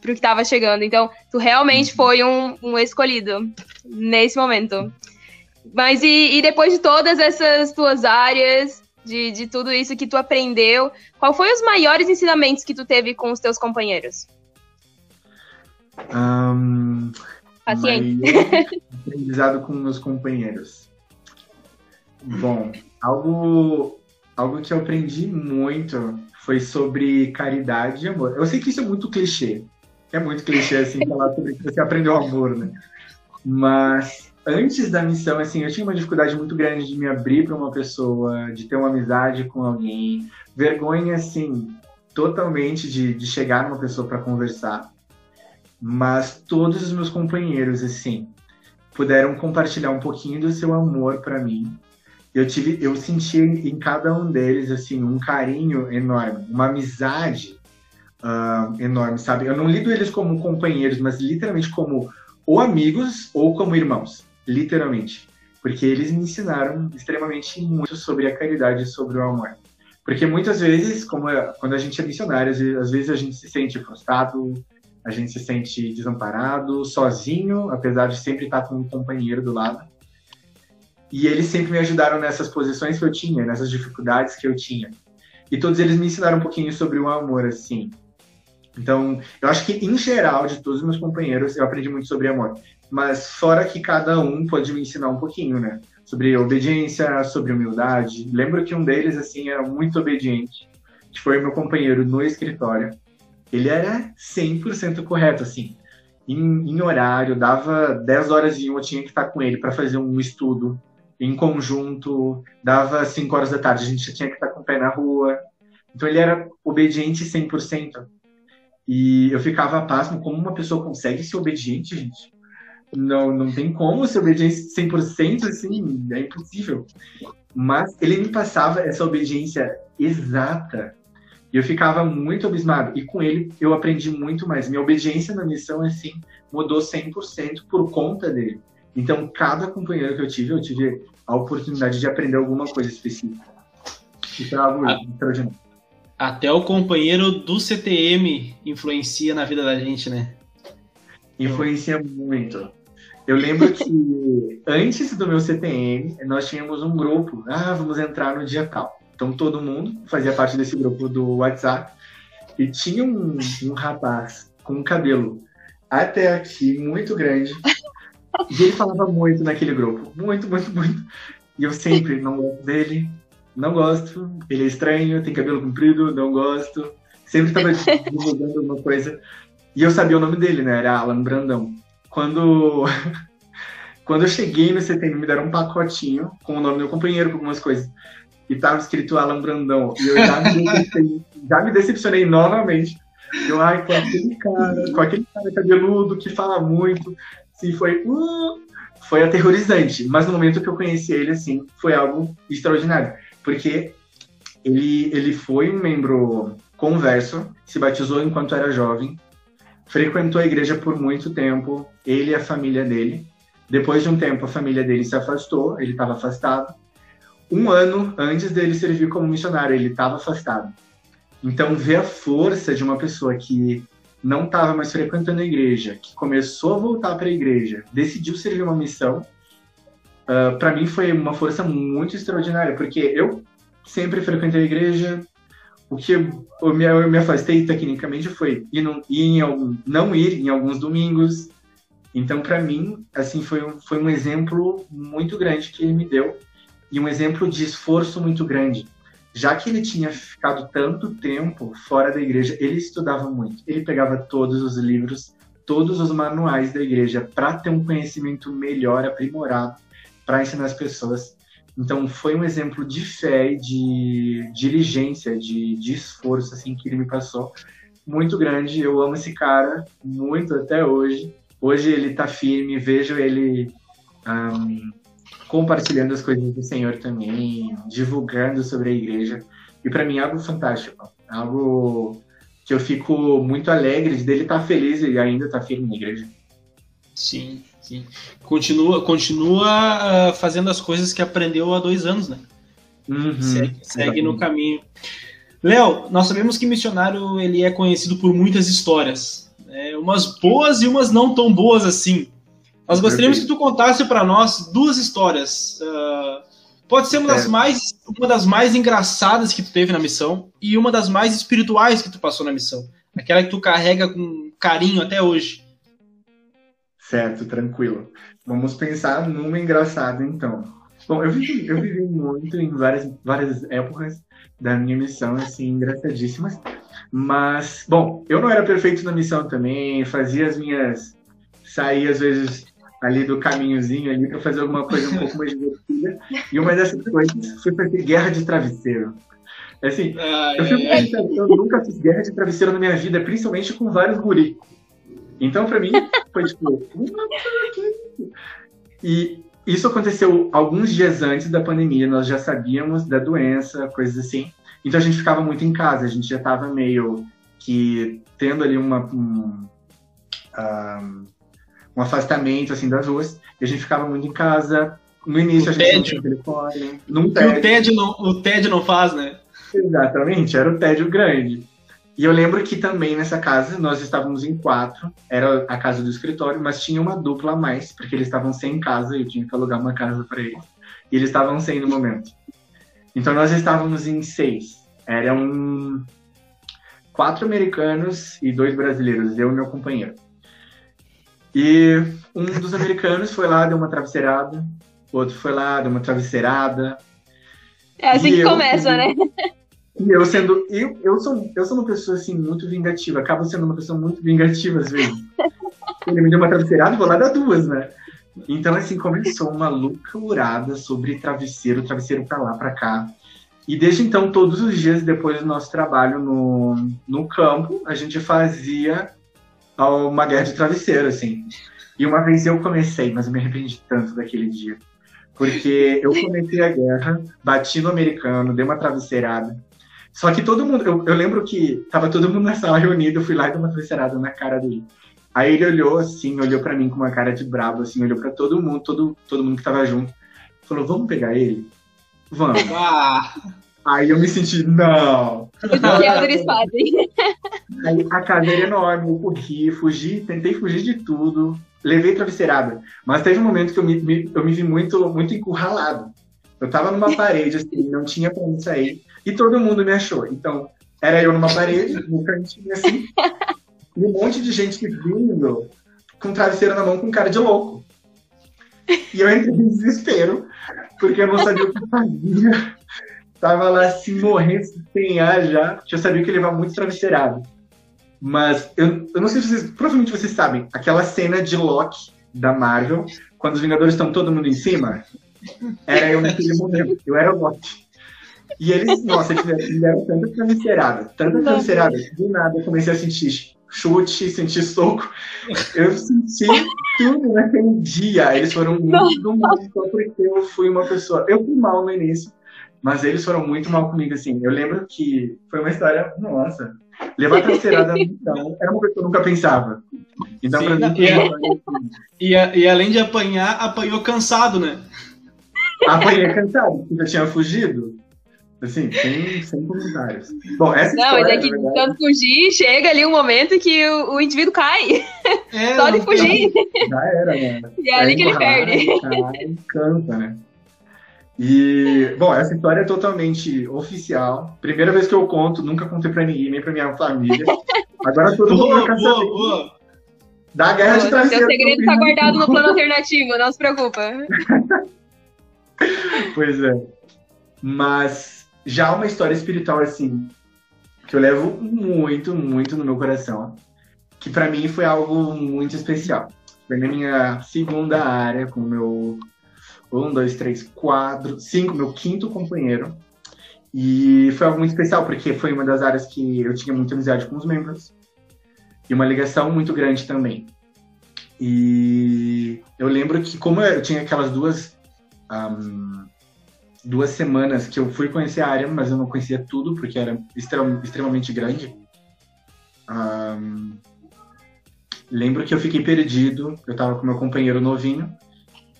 Speaker 4: pro que tava chegando. Então, tu realmente uhum. foi um, um escolhido nesse momento. Mas e, e, depois de todas essas tuas áreas, de, de tudo isso que tu aprendeu, qual foi os maiores ensinamentos que tu teve com os teus companheiros?
Speaker 3: Um, Paciente. aprendizado com meus companheiros. Bom, algo algo que eu aprendi muito foi sobre caridade e amor. Eu sei que isso é muito clichê. É muito clichê, assim, falar sobre que você aprendeu amor, né? Mas antes da missão, assim, eu tinha uma dificuldade muito grande de me abrir para uma pessoa, de ter uma amizade com alguém. Vergonha, assim, totalmente de, de chegar numa pessoa para conversar. Mas todos os meus companheiros, assim, puderam compartilhar um pouquinho do seu amor para mim eu tive, eu senti em cada um deles assim um carinho enorme, uma amizade uh, enorme, sabe? Eu não lido eles como companheiros, mas literalmente como ou amigos ou como irmãos, literalmente, porque eles me ensinaram extremamente muito sobre a caridade e sobre o amor. Porque muitas vezes, como é, quando a gente é missionário, às vezes a gente se sente frustrado, a gente se sente desamparado, sozinho, apesar de sempre estar com um companheiro do lado. E eles sempre me ajudaram nessas posições que eu tinha, nessas dificuldades que eu tinha. E todos eles me ensinaram um pouquinho sobre o amor, assim. Então, eu acho que, em geral, de todos os meus companheiros, eu aprendi muito sobre amor. Mas, fora que cada um pode me ensinar um pouquinho, né? Sobre obediência, sobre humildade. Lembro que um deles, assim, era muito obediente, que foi meu companheiro no escritório. Ele era 100% correto, assim. Em, em, horário, dava 10 horas e eu tinha que estar com ele para fazer um estudo em conjunto, dava 5 horas da tarde, a gente tinha que estar com o pé na rua. Então ele era obediente 100%. E eu ficava pasmo como uma pessoa consegue ser obediente, gente. Não, não tem como ser obediente 100%, assim, é impossível. Mas ele me passava essa obediência exata. E eu ficava muito abismado. E com ele eu aprendi muito mais. Minha obediência na missão, assim, mudou 100% por conta dele. Então, cada companheiro que eu tive, eu tive a oportunidade de aprender alguma coisa específica. Isso é algo extraordinário.
Speaker 2: Até o companheiro do CTM influencia na vida da gente, né?
Speaker 3: Influencia muito. Eu lembro que antes do meu CTM, nós tínhamos um grupo. Ah, vamos entrar no dia tal. Então todo mundo fazia parte desse grupo do WhatsApp. E tinha um, um rapaz com um cabelo até aqui, muito grande. E ele falava muito naquele grupo. Muito, muito, muito. E eu sempre não gosto dele, não gosto, ele é estranho, tem cabelo comprido, não gosto. Sempre estava divulgando alguma coisa. E eu sabia o nome dele, né? Era Alan Brandão. Quando, quando eu cheguei no CTM, me deram um pacotinho com o nome do meu companheiro, com algumas coisas. E tava escrito Alan Brandão. E eu já me decepcionei, já me decepcionei novamente. Eu, ai, com aquele cara, com aquele cara cabeludo que fala muito. Assim, foi, uh, foi aterrorizante. Mas no momento que eu conheci ele, assim, foi algo extraordinário porque ele, ele foi um membro converso, se batizou enquanto era jovem, frequentou a igreja por muito tempo, ele e a família dele. Depois de um tempo, a família dele se afastou, ele estava afastado. Um ano antes dele servir como missionário, ele estava afastado. Então, ver a força de uma pessoa que não estava mais frequentando a igreja, que começou a voltar para a igreja, decidiu servir uma missão, uh, para mim foi uma força muito extraordinária, porque eu sempre frequentei a igreja. O que eu me, eu me afastei tecnicamente foi ir, ir em algum, não ir em alguns domingos. Então, para mim, assim, foi, foi um exemplo muito grande que ele me deu e um exemplo de esforço muito grande. Já que ele tinha ficado tanto tempo fora da igreja, ele estudava muito. Ele pegava todos os livros, todos os manuais da igreja para ter um conhecimento melhor, aprimorado para ensinar as pessoas. Então foi um exemplo de fé e de diligência, de, de esforço assim que ele me passou muito grande. Eu amo esse cara muito até hoje. Hoje ele está firme, vejo ele um, compartilhando as coisas do Senhor também, divulgando sobre a igreja. E para mim é algo fantástico, algo que eu fico muito alegre de dele estar tá feliz e ainda estar tá firme na igreja.
Speaker 2: Sim, sim. Continua, continua uh, fazendo as coisas que aprendeu há dois anos, né? Uhum, segue, segue no caminho. Léo, nós sabemos que missionário ele é conhecido por muitas histórias, né? umas boas e umas não tão boas assim. Nós gostaríamos que tu contasse para nós duas histórias. Uh, pode ser uma das, é. mais, uma das mais engraçadas que tu teve na missão e uma das mais espirituais que tu passou na missão. Aquela que tu carrega com carinho até hoje.
Speaker 3: Certo, tranquilo. Vamos pensar numa engraçada, então. Bom, eu vivi, eu vivi muito em várias, várias épocas da minha missão, assim, engraçadíssimas. Mas, bom, eu não era perfeito na missão também, fazia as minhas. saía às vezes ali do caminhozinho ali para fazer alguma coisa um pouco mais divertida. E uma dessas coisas foi fazer guerra de travesseiro. Assim, ah, eu é. pensando, eu nunca fiz guerra de travesseiro na minha vida, principalmente com vários guris. Então, para mim, foi tipo. e isso aconteceu alguns dias antes da pandemia, nós já sabíamos da doença, coisas assim. Então a gente ficava muito em casa, a gente já estava meio que tendo ali uma, um, um, um, afastamento assim das ruas, e a gente ficava muito em casa. No início
Speaker 2: o
Speaker 3: a gente
Speaker 2: tédio.
Speaker 3: não tinha telefone. Num
Speaker 2: O tédio, não, o tédio não faz, né?
Speaker 3: Exatamente, era o tédio grande. E eu lembro que também nessa casa nós estávamos em quatro, era a casa do escritório, mas tinha uma dupla a mais, porque eles estavam sem casa e eu tinha que alugar uma casa para eles. E eles estavam sem no momento. Então nós estávamos em seis. Eram quatro americanos e dois brasileiros, eu e meu companheiro. E um dos americanos foi lá, deu uma travesseirada, o outro foi lá, deu uma travesseirada.
Speaker 4: É assim que
Speaker 3: eu-
Speaker 4: começa, né?
Speaker 3: E eu sendo. Eu, eu, sou, eu sou uma pessoa assim, muito vingativa. Acabo sendo uma pessoa muito vingativa às vezes. Ele me deu uma travesseirada e vou lá dar duas, né? Então, assim, começou uma loucurada sobre travesseiro, travesseiro pra lá, pra cá. E desde então, todos os dias depois do nosso trabalho no, no campo, a gente fazia uma guerra de travesseiro, assim. E uma vez eu comecei, mas eu me arrependi tanto daquele dia. Porque eu comecei a guerra, bati no americano, dei uma travesseirada. Só que todo mundo, eu, eu lembro que tava todo mundo na sala reunido, eu fui lá e dei uma travesseirada na cara dele. Aí ele olhou assim, olhou pra mim com uma cara de brabo, assim, olhou pra todo mundo, todo, todo mundo que tava junto. Falou, vamos pegar ele? Vamos.
Speaker 2: Ah,
Speaker 3: Aí eu me senti, não.
Speaker 4: O que é eles fazem?
Speaker 3: Aí a casa era enorme, eu corri, fugi, tentei fugir de tudo, levei travesseirada. Mas teve um momento que eu me, me- eu me vi muito, muito encurralado. Eu tava numa parede, assim, não tinha pra onde sair, e todo mundo me achou. Então, era eu numa parede, no cantinho assim, e um monte de gente vindo com travesseiro na mão com cara de louco. E eu entrei em desespero, porque eu não sabia o que fazia. Tava lá assim, morrendo sem ar já, eu sabia que ia levar muito travesseirado. Mas eu, eu não sei se vocês. Provavelmente vocês sabem, aquela cena de Loki da Marvel, quando os Vingadores estão todo mundo em cima, era eu naquele momento. Eu era o Loki. E eles, nossa, eles deram- tanta travesseirada, tanta travesseirada, que do nada eu comecei a sentir chute, sentir soco. Eu senti tudo naquele dia. Eles foram muito do mal só porque eu fui uma pessoa. Eu fui mal no início, mas eles foram muito mal comigo, assim. Eu lembro que foi uma história, nossa. Levar travesseirada então era uma coisa que eu nunca pensava. Então,
Speaker 2: Sim,
Speaker 3: pra mim,
Speaker 2: e-
Speaker 3: uma história, assim,
Speaker 2: e, a- e além de apanhar, apanhou cansado, né?
Speaker 3: apanhei cansado, porque eu tinha fugido. Assim, sem, sem comentários. Bom, essa
Speaker 4: Não,
Speaker 3: história,
Speaker 4: mas é que
Speaker 3: na verdade,
Speaker 4: tentando fugir, chega ali um momento que o, o indivíduo cai.
Speaker 2: É,
Speaker 4: Só de fugir.
Speaker 3: já era, né?
Speaker 4: E é ali que ele
Speaker 3: encurralado,
Speaker 4: perde.
Speaker 3: cai, canta, né? E, bom, essa história é totalmente oficial. Primeira vez que eu conto, nunca contei pra ninguém, nem pra minha família. Agora todo mundo
Speaker 2: Boa,
Speaker 3: vai
Speaker 2: boa,
Speaker 3: saber
Speaker 2: boa.
Speaker 3: da guerra de
Speaker 4: Seu
Speaker 3: travesseiro.
Speaker 4: segredo tá guardado no plano alternativo, não se preocupa.
Speaker 3: Pois é. Mas já uma história espiritual assim, que eu levo muito, muito no meu coração, que pra mim foi algo muito especial. Foi na minha segunda área, com meu um, dois, três, quatro, cinco, meu quinto companheiro. E foi algo muito especial, porque foi uma das áreas que eu tinha muita amizade com os membros. E uma ligação muito grande também. E eu lembro que, como eu tinha aquelas duas ahm, duas semanas que eu fui conhecer a área, mas eu não conhecia tudo, porque era extrem- extremamente grande. Ahm, lembro que eu fiquei perdido, eu tava com meu companheiro novinho,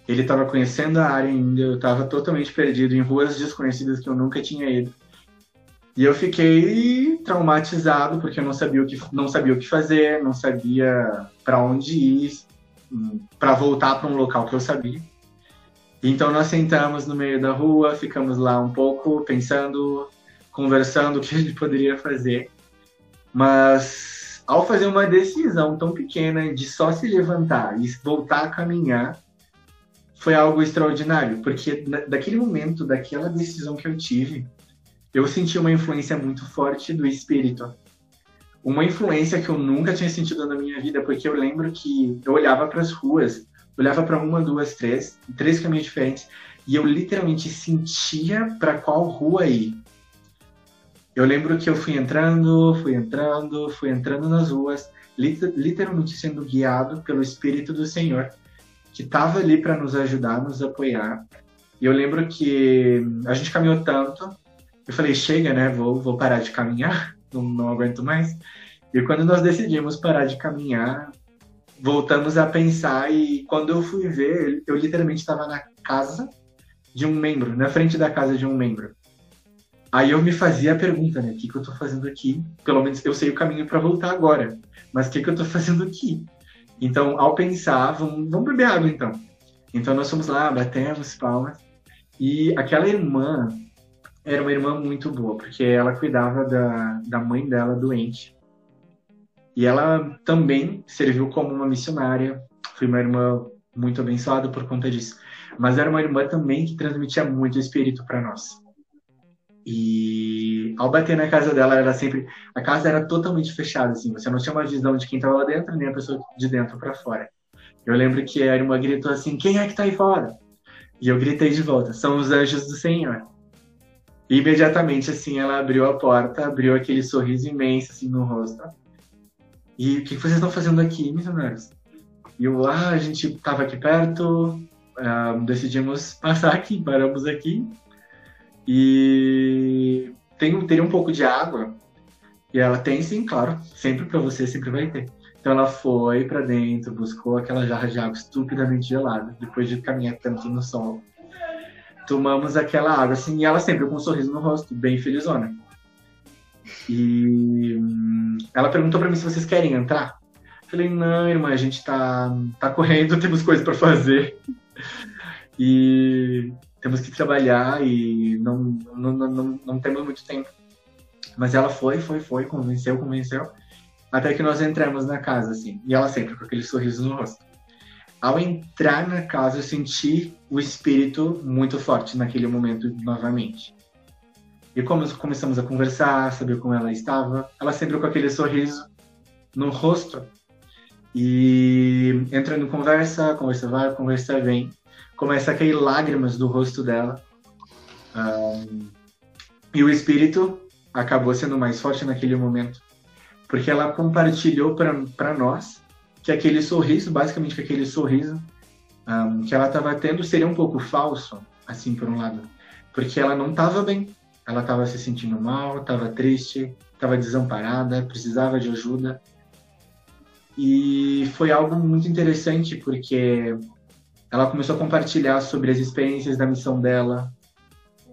Speaker 3: ele tava conhecendo a área ainda, eu tava totalmente perdido em ruas desconhecidas que eu nunca tinha ido. E eu fiquei traumatizado porque eu não sabia o que não sabia o que fazer, não sabia para onde ir, para voltar para um local que eu sabia. Então nós sentamos no meio da rua, ficamos lá um pouco pensando, conversando o que a gente poderia fazer. Mas ao fazer uma decisão tão pequena de só se levantar e voltar a caminhar, foi algo extraordinário, porque daquele momento, daquela decisão que eu tive, eu senti uma influência muito forte do espírito. Uma influência que eu nunca tinha sentido na minha vida, porque eu lembro que eu olhava para as ruas olhava para uma, duas, três, três caminhos diferentes, e eu literalmente sentia para qual rua ir. Eu lembro que eu fui entrando, fui entrando, fui entrando nas ruas, lit- literalmente sendo guiado pelo Espírito do Senhor, que estava ali para nos ajudar, nos apoiar. E eu lembro que a gente caminhou tanto, eu falei, chega, né? Vou, vou parar de caminhar, não, não aguento mais. E quando nós decidimos parar de caminhar, voltamos a pensar e quando eu fui ver, eu literalmente estava na casa de um membro, na frente da casa de um membro. Aí eu me fazia a pergunta, né? O que, que eu tô fazendo aqui? Pelo menos eu sei o caminho para voltar agora, mas o que, que eu tô fazendo aqui? Então, ao pensar, vamos, vamos beber água então. Então nós fomos lá, batemos palmas. E aquela irmã era uma irmã muito boa, porque ela cuidava da, da mãe dela doente. E ela também serviu como uma missionária. Foi uma irmã muito abençoada por conta disso. Mas era uma irmã também que transmitia muito espírito para nós. E ao bater na casa dela, era sempre. A casa era totalmente fechada, assim. Você não tinha uma visão de quem estava lá dentro, nem a pessoa de dentro para fora. Eu lembro que a irmã gritou assim: Quem é que tá aí fora? E eu gritei de volta: São os anjos do Senhor. E imediatamente, assim, ela abriu a porta, abriu aquele sorriso imenso, assim, no rosto. E o que vocês estão fazendo aqui, missionários? E eu, ah, a gente estava aqui perto, uh, decidimos passar aqui, paramos aqui. E tem, teria um pouco de água. E ela tem sim, claro, sempre para você, sempre vai ter. Então ela foi para dentro, buscou aquela jarra de água estupidamente gelada, depois de caminhar tanto no sol. Tomamos aquela água, assim, e ela sempre com um sorriso no rosto, bem felizona. E hum, ela perguntou para mim se vocês querem entrar. Falei, não, irmã, a gente tá, tá correndo, temos coisas para fazer. E temos que trabalhar e não, não, não, não temos muito tempo. Mas ela foi, foi, foi, convenceu, convenceu. Até que nós entramos na casa, assim. E ela sempre com aquele sorriso no rosto. Ao entrar na casa, eu senti o espírito muito forte naquele momento novamente. E como começamos a conversar, saber como ela estava, ela sempre com aquele sorriso no rosto. E entrando em conversa, conversa vai, conversa vem. Começa a cair lágrimas do rosto dela. Um, e o espírito acabou sendo mais forte naquele momento porque ela compartilhou para nós que aquele sorriso, basicamente que aquele sorriso um, que ela estava tendo seria um pouco falso, assim, por um lado, porque ela não estava bem, ela estava se sentindo mal, estava triste, estava desamparada, precisava de ajuda. E foi algo muito interessante porque ela começou a compartilhar sobre as experiências da missão dela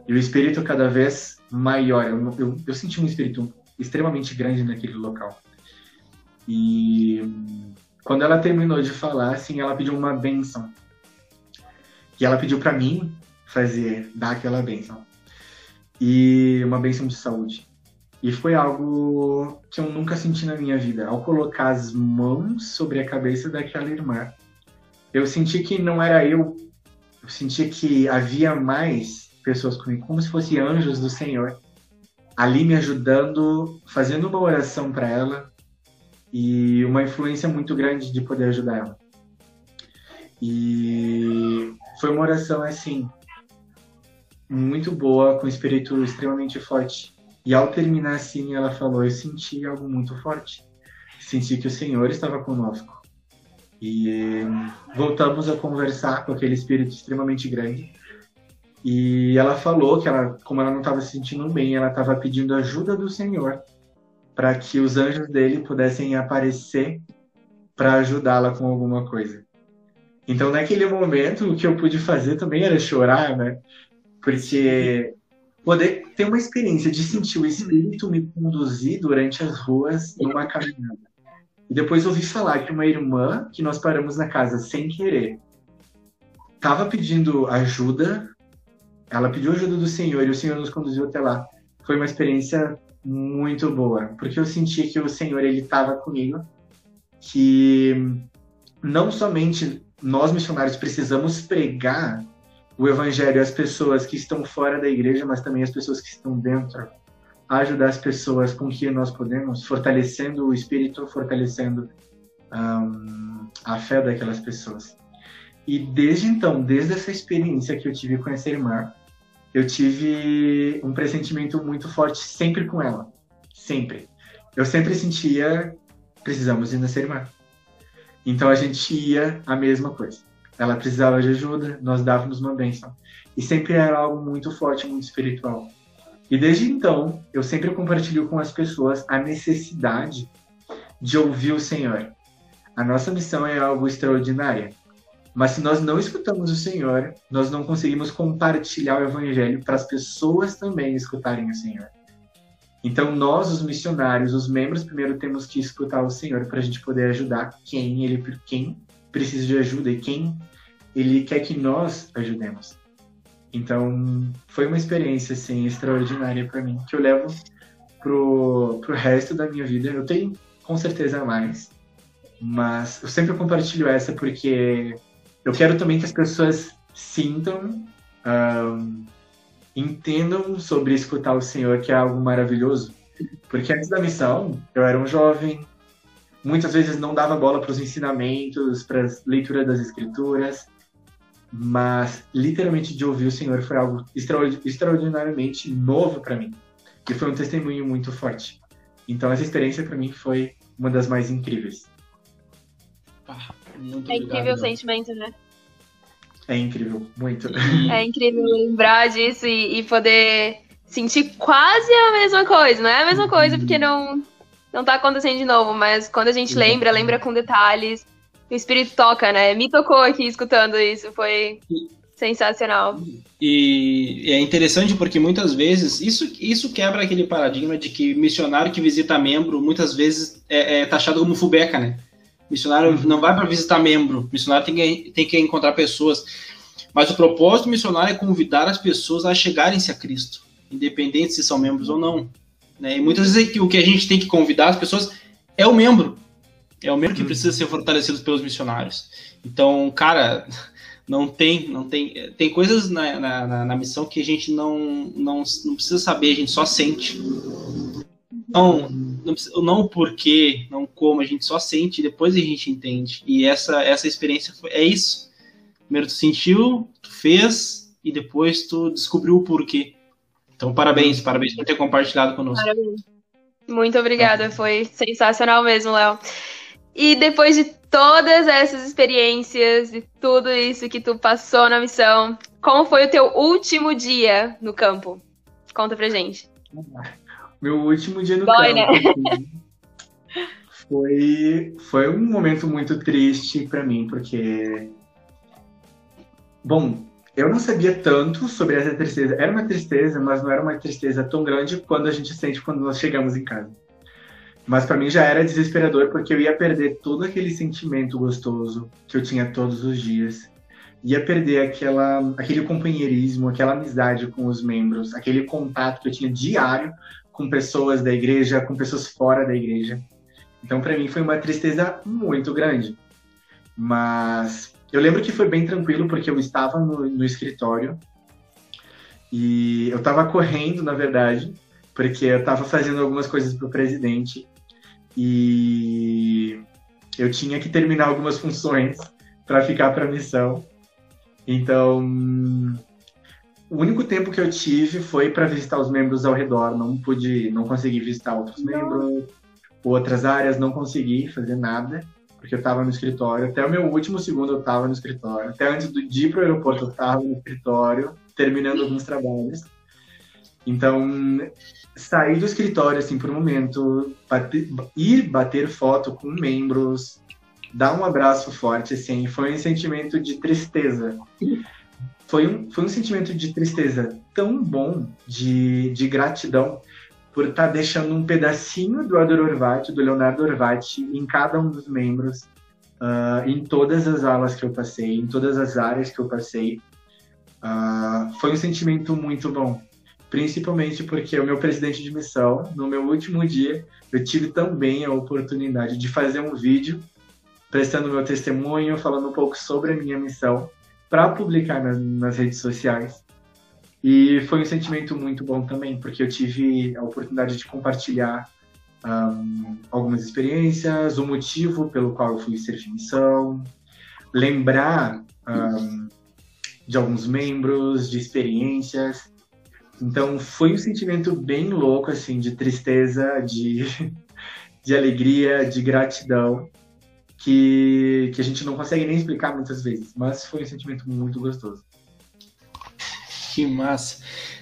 Speaker 3: e o espírito cada vez maior. Eu, eu, eu senti um espírito extremamente grande naquele local. E quando ela terminou de falar, assim, ela pediu uma benção. E ela pediu para mim fazer, dar aquela benção. E uma benção de saúde. E foi algo que eu nunca senti na minha vida. Ao colocar as mãos sobre a cabeça daquela irmã, eu senti que não era eu. Eu senti que havia mais pessoas comigo, como se fossem anjos do Senhor ali me ajudando, fazendo uma oração para ela e uma influência muito grande de poder ajudar ela. E foi uma oração assim muito boa, com um espírito extremamente forte. E ao terminar assim, ela falou: Eu senti algo muito forte. Senti que o Senhor estava conosco. E voltamos a conversar com aquele espírito extremamente grande. E ela falou que ela, como ela não estava se sentindo bem, ela estava pedindo ajuda do Senhor para que os anjos dele pudessem aparecer para ajudá-la com alguma coisa. Então, naquele momento, o que eu pude fazer também era chorar, né? Porque poder ter uma experiência de sentir o Espírito me conduzir durante as ruas numa caminhada. E depois ouvi falar que uma irmã que nós paramos na casa sem querer estava pedindo ajuda ela pediu ajuda do Senhor e o Senhor nos conduziu até lá. Foi uma experiência muito boa, porque eu senti que o Senhor ele estava comigo, que não somente nós missionários precisamos pregar o evangelho às pessoas que estão fora da igreja, mas também às pessoas que estão dentro, ajudar as pessoas com que nós podemos, fortalecendo o espírito, fortalecendo um, a fé daquelas pessoas. E desde então, desde essa experiência que eu tive com essa irmã, eu tive um pressentimento muito forte sempre com ela. Sempre. Eu sempre sentia, precisamos ir na irmã. Então a gente ia a mesma coisa. Ela precisava de ajuda, nós dávamos uma bênção. E sempre era algo muito forte, muito espiritual. E desde então, eu sempre compartilho com as pessoas a necessidade de ouvir o Senhor. A nossa missão é algo extraordinário. Mas se nós não escutamos o Senhor, nós não conseguimos compartilhar o Evangelho para as pessoas também escutarem o Senhor. Então, nós, os missionários, os membros, primeiro temos que escutar o Senhor para a gente poder ajudar quem ele quem precisa de ajuda e quem ele quer que nós ajudemos. Então, foi uma experiência assim extraordinária para mim que eu levo pro pro resto da minha vida. Eu tenho com certeza mais, mas eu sempre compartilho essa porque eu quero também que as pessoas sintam um, entendam sobre escutar o Senhor, que é algo maravilhoso. Porque antes da missão, eu era um jovem, muitas vezes não dava bola para os ensinamentos, para a leitura das escrituras, mas literalmente de ouvir o Senhor foi algo extraordinariamente novo para mim. E foi um testemunho muito forte. Então essa experiência para mim foi uma das mais incríveis.
Speaker 4: Ah, é incrível o sentimento, né?
Speaker 3: É incrível, muito.
Speaker 4: É incrível lembrar disso e, e, poder sentir quase a mesma coisa. Não é a mesma coisa porque não, não tá acontecendo de novo, mas quando a gente lembra, lembra com detalhes. O espírito toca, né? Me tocou aqui escutando isso, foi sensacional.
Speaker 2: E é interessante porque muitas vezes isso, isso quebra aquele paradigma de que missionário que visita membro muitas vezes é, é taxado como fubeca, né? Missionário não vai para visitar membro, missionário tem que, tem que encontrar pessoas. Mas o propósito missionário é convidar as pessoas a chegarem-se a Cristo, independente se são membros ou não. Né? E muitas vezes o que a gente tem que convidar as pessoas é o membro. É o membro que precisa ser fortalecido pelos missionários. Então, cara, não tem, não tem, tem coisas na, na, na missão que a gente não, não, não precisa saber, a gente só sente. Então, não, não o porquê, não como, a gente só sente e depois a gente entende. E essa, essa experiência foi, é isso. Primeiro tu sentiu, tu fez e depois tu descobriu o porquê. Então, parabéns, parabéns por ter compartilhado conosco. Parabéns.
Speaker 4: Muito obrigada, foi sensacional mesmo, Léo. E depois de todas essas experiências e tudo isso que tu passou na missão, como foi o teu último dia no campo? Conta pra gente.
Speaker 3: Meu último dia no Dói, campo. Né? Foi, foi um momento muito triste para mim, porque. Bom, eu não sabia tanto sobre essa tristeza. Era uma tristeza, mas não era uma tristeza tão grande quando a gente sente quando nós chegamos em casa. Mas para mim já era desesperador porque eu ia perder todo aquele sentimento gostoso que eu tinha todos os dias. Ia perder aquela, aquele companheirismo, aquela amizade com os membros, aquele contato que eu tinha diário com pessoas da igreja, com pessoas fora da igreja. Então, para mim, foi uma tristeza muito grande. Mas eu lembro que foi bem tranquilo, porque eu estava no, no escritório e eu estava correndo, na verdade, porque eu estava fazendo algumas coisas para o presidente e eu tinha que terminar algumas funções para ficar para a missão. Então, o único tempo que eu tive foi para visitar os membros ao redor. Não pude, não consegui visitar outros membros, outras áreas, não consegui fazer nada, porque eu estava no escritório. Até o meu último segundo eu estava no escritório. Até antes de ir para o aeroporto eu estava no escritório, terminando alguns trabalhos. Então, sair do escritório, assim, por um momento, bater, ir bater foto com membros, dar um abraço forte, assim, foi um sentimento de tristeza foi um, foi um sentimento de tristeza tão bom, de, de gratidão, por estar tá deixando um pedacinho do Ador Orvati, do Leonardo Orvati, em cada um dos membros, uh, em todas as aulas que eu passei, em todas as áreas que eu passei. Uh, foi um sentimento muito bom, principalmente porque o meu presidente de missão, no meu último dia, eu tive também a oportunidade de fazer um vídeo prestando meu testemunho, falando um pouco sobre a minha missão para publicar na, nas redes sociais. E foi um sentimento muito bom também, porque eu tive a oportunidade de compartilhar um, algumas experiências, o motivo pelo qual eu fui servir missão, lembrar um, de alguns membros, de experiências. Então foi um sentimento bem louco, assim, de tristeza, de, de alegria, de gratidão, que, que a gente não consegue nem explicar muitas vezes, mas foi um sentimento muito gostoso.
Speaker 2: Que massa.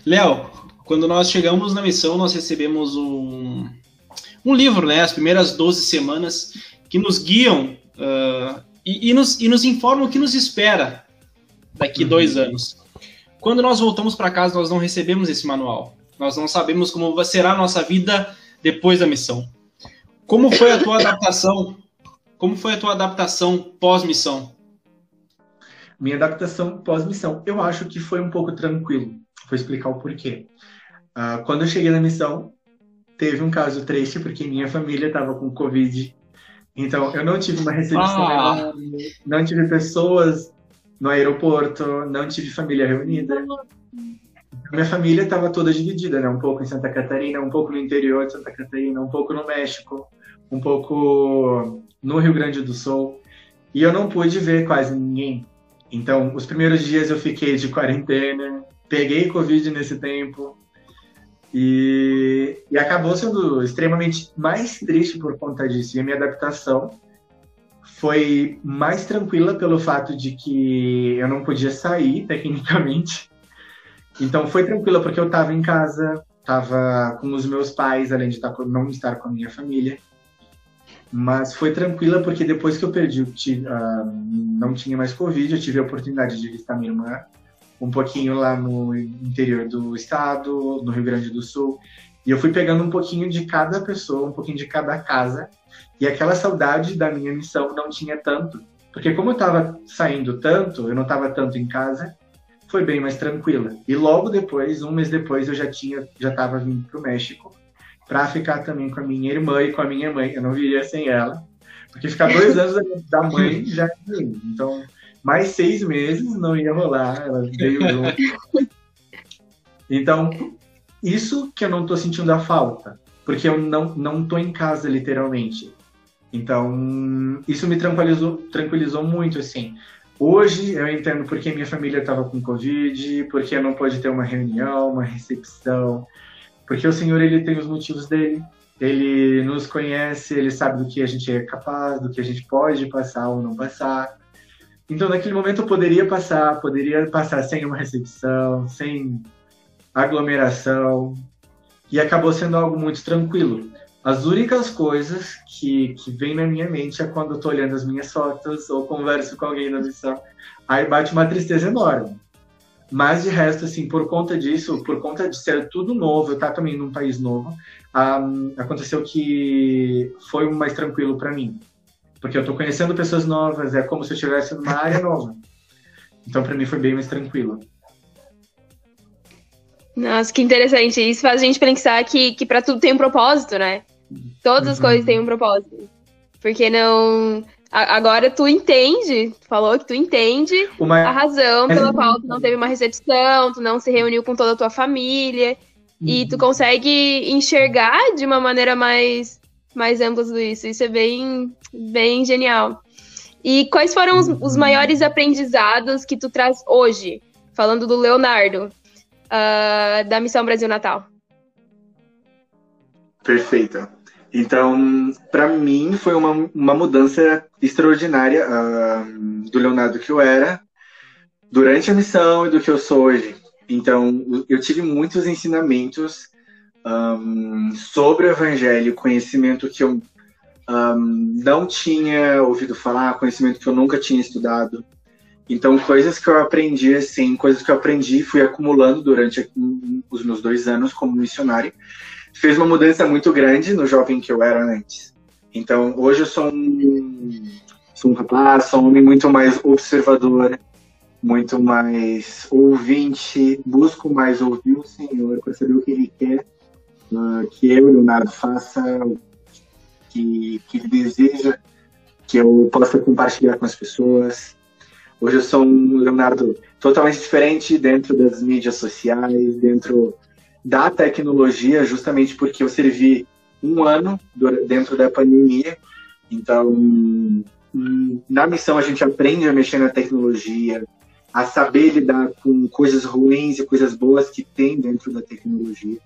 Speaker 2: Léo, quando nós chegamos na missão, nós recebemos um, um livro, né? As primeiras 12 semanas, que nos guiam uh, e, e, nos, e nos informam o que nos espera daqui uhum. dois anos. Quando nós voltamos para casa, nós não recebemos esse manual. Nós não sabemos como será a nossa vida depois da missão. Como foi a tua adaptação? Como foi a tua adaptação pós-missão?
Speaker 3: Minha adaptação pós-missão, eu acho que foi um pouco tranquilo. Vou explicar o porquê. Uh, quando eu cheguei na missão, teve um caso triste porque minha família estava com Covid. Então, eu não tive uma recepção, ah. não tive pessoas no aeroporto, não tive família reunida. Minha família estava toda dividida, né? Um pouco em Santa Catarina, um pouco no interior de Santa Catarina, um pouco no México, um pouco no Rio Grande do Sul. E eu não pude ver quase ninguém. Então, os primeiros dias eu fiquei de quarentena, peguei Covid nesse tempo. E, e acabou sendo extremamente mais triste por conta disso. E a minha adaptação foi mais tranquila pelo fato de que eu não podia sair, tecnicamente. Então foi tranquila porque eu estava em casa, estava com os meus pais, além de com, não estar com a minha família. Mas foi tranquila porque depois que eu perdi, uh, não tinha mais Covid, eu tive a oportunidade de visitar minha irmã um pouquinho lá no interior do estado, no Rio Grande do Sul. E eu fui pegando um pouquinho de cada pessoa, um pouquinho de cada casa. E aquela saudade da minha missão não tinha tanto. Porque como eu estava saindo tanto, eu não estava tanto em casa, foi bem mais tranquila. E logo depois, um mês depois, eu já tinha, já estava vindo para o México para ficar também com a minha irmã e com a minha mãe. Eu não viria sem ela, porque ficar dois anos da mãe já é Então, mais seis meses não ia rolar. Ela veio junto. Então, isso que eu não estou sentindo a falta, porque eu não não tô em casa literalmente. Então, isso me tranquilizou, tranquilizou muito, assim. Hoje eu entendo porque minha família estava com Covid, porque não pode ter uma reunião, uma recepção, porque o Senhor ele tem os motivos dele. Ele nos conhece, ele sabe do que a gente é capaz, do que a gente pode passar ou não passar. Então, naquele momento eu poderia passar, poderia passar sem uma recepção, sem aglomeração, e acabou sendo algo muito tranquilo. As únicas coisas que, que vem na minha mente é quando eu tô olhando as minhas fotos ou converso com alguém na missão. Aí bate uma tristeza enorme. Mas de resto, assim, por conta disso, por conta de ser tudo novo, eu estar também num país novo, um, aconteceu que foi mais tranquilo para mim. Porque eu tô conhecendo pessoas novas, é como se eu estivesse numa área nova. Então, para mim, foi bem mais tranquilo.
Speaker 4: Nossa, que interessante. Isso faz a gente pensar que, que para tudo tem um propósito, né? Todas as uhum. coisas têm um propósito. Porque não. Agora tu entende, tu falou que tu entende uma... a razão pela qual tu não teve uma recepção, tu não se reuniu com toda a tua família. Uhum. E tu uhum. consegue enxergar de uma maneira mais, mais ampla tudo isso. Isso é bem, bem genial. E quais foram os, os uhum. maiores aprendizados que tu traz hoje? Falando do Leonardo, uh, da Missão Brasil Natal.
Speaker 3: Perfeito. Então, para mim, foi uma, uma mudança extraordinária uh, do Leonardo que eu era durante a missão e do que eu sou hoje. Então, eu tive muitos ensinamentos um, sobre o Evangelho, conhecimento que eu um, não tinha ouvido falar, conhecimento que eu nunca tinha estudado. Então, coisas que eu aprendi, assim, coisas que eu aprendi fui acumulando durante os meus dois anos como missionário fez uma mudança muito grande no jovem que eu era antes. Então, hoje eu sou um, sou um rapaz, sou um homem muito mais observador, muito mais ouvinte, busco mais ouvir o Senhor para saber o que Ele quer uh, que eu, Leonardo, faça, que, que Ele deseja que eu possa compartilhar com as pessoas. Hoje eu sou um Leonardo totalmente diferente dentro das mídias sociais, dentro da tecnologia, justamente porque eu servi um ano dentro da pandemia. Então, na missão a gente aprende a mexer na tecnologia, a saber lidar com coisas ruins e coisas boas que tem dentro da tecnologia.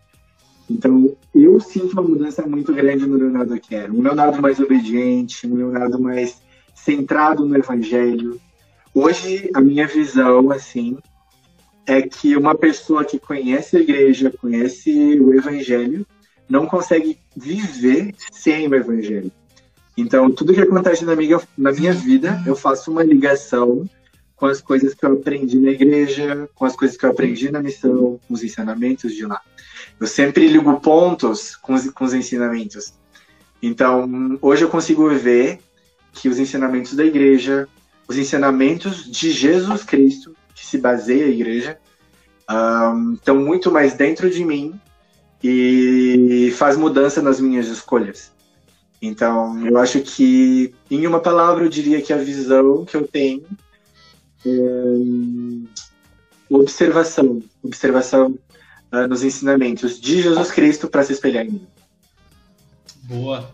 Speaker 3: Então, eu sinto uma mudança muito grande no Leonardo que era. Um Leonardo mais obediente, um Leonardo mais centrado no Evangelho. Hoje, a minha visão, assim, é que uma pessoa que conhece a igreja, conhece o Evangelho, não consegue viver sem o Evangelho. Então, tudo que acontece na minha, na minha vida, eu faço uma ligação com as coisas que eu aprendi na igreja, com as coisas que eu aprendi na missão, com os ensinamentos de lá. Eu sempre ligo pontos com os, com os ensinamentos. Então, hoje eu consigo ver que os ensinamentos da igreja, os ensinamentos de Jesus Cristo, que se baseia a igreja, um, estão muito mais dentro de mim e faz mudança nas minhas escolhas. Então, eu acho que, em uma palavra, eu diria que a visão que eu tenho é observação, observação uh, nos ensinamentos de Jesus Cristo para se espelhar em mim.
Speaker 2: Boa.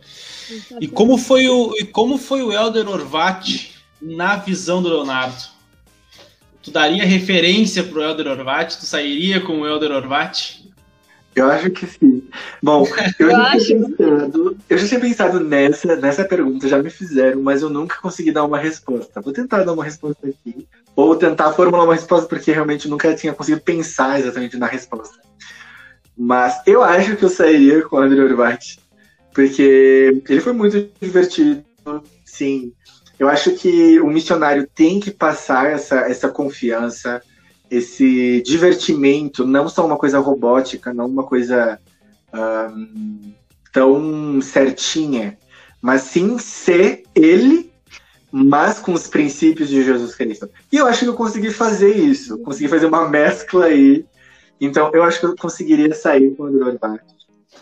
Speaker 2: E como foi o e como foi o Elder Orvat na visão do Leonardo? Tu daria referência pro Elder Orvat? Tu sairia com o Elder Orvat?
Speaker 3: Eu acho que sim. Bom, eu, eu, já, tinha pensado, eu já tinha pensado nessa, nessa pergunta, já me fizeram, mas eu nunca consegui dar uma resposta. Vou tentar dar uma resposta aqui. Ou tentar formular uma resposta, porque realmente nunca tinha conseguido pensar exatamente na resposta. Mas eu acho que eu sairia com o André Urbach, porque ele foi muito divertido, sim. Eu acho que o missionário tem que passar essa, essa confiança, esse divertimento, não só uma coisa robótica, não uma coisa tão certinha, mas sim ser ele, mas com os princípios de Jesus Cristo. E eu acho que eu consegui fazer isso, consegui fazer uma mescla aí. Então, eu acho que eu conseguiria sair com o André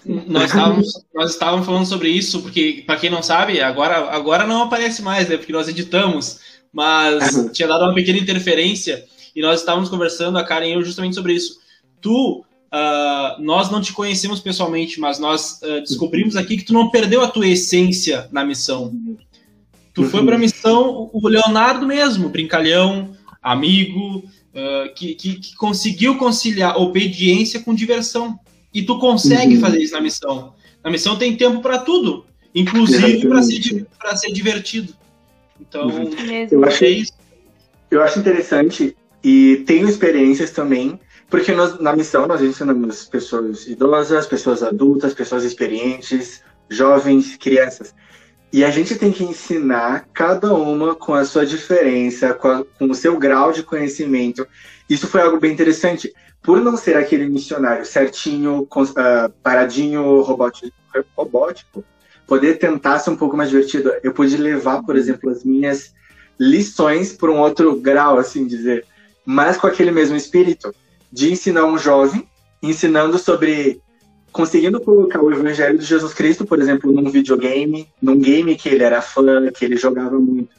Speaker 2: nós estávamos, nós estávamos falando sobre isso, porque, para quem não sabe, agora, agora não aparece mais, né? Porque nós editamos, mas tinha dado uma pequena interferência e nós estávamos conversando, a Karen e eu, justamente sobre isso. Tu, uh, nós não te conhecemos pessoalmente, mas nós uh, descobrimos aqui que tu não perdeu a tua essência na missão. Tu foi para a missão o Leonardo mesmo, brincalhão, amigo, uh, que, que, que, conseguiu conciliar obediência com diversão. E tu consegue uhum. fazer isso na missão. Na missão tem tempo para tudo, inclusive para ser, ser divertido. Então, uhum.
Speaker 3: eu, acho, é isso. eu acho interessante e tenho experiências também, porque nós, na missão nós ensinamos pessoas idosas, pessoas adultas, pessoas experientes, jovens, crianças. E a gente tem que ensinar cada uma com a sua diferença, com, a, com o seu grau de conhecimento. Isso foi algo bem interessante. Por não ser aquele missionário certinho, uh, paradinho, robótico, robótico, poder tentar ser um pouco mais divertido, eu pude levar, por exemplo, as minhas lições por um outro grau, assim dizer mas com aquele mesmo espírito de ensinar um jovem, ensinando sobre conseguindo colocar o evangelho de Jesus Cristo, por exemplo, num videogame, num game que ele era fã, que ele jogava muito,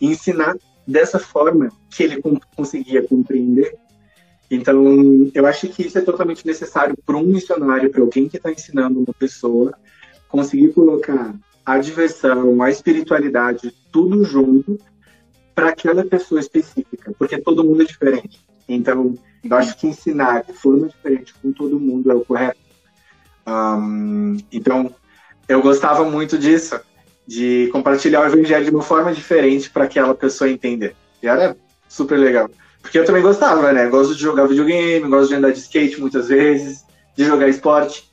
Speaker 3: e ensinar dessa forma que ele conseguia compreender. Então, eu acho que isso é totalmente necessário para um missionário, para alguém que está ensinando uma pessoa, conseguir colocar a diversão, a espiritualidade, tudo junto, para aquela pessoa específica, porque todo mundo é diferente. Então, eu acho que ensinar de forma diferente com todo mundo é o correto. Um, então, eu gostava muito disso, de compartilhar o evangelho de uma forma diferente para aquela pessoa entender. E era super legal. Porque eu também gostava, né? Gosto de jogar videogame, gosto de andar de skate muitas vezes, de jogar esporte.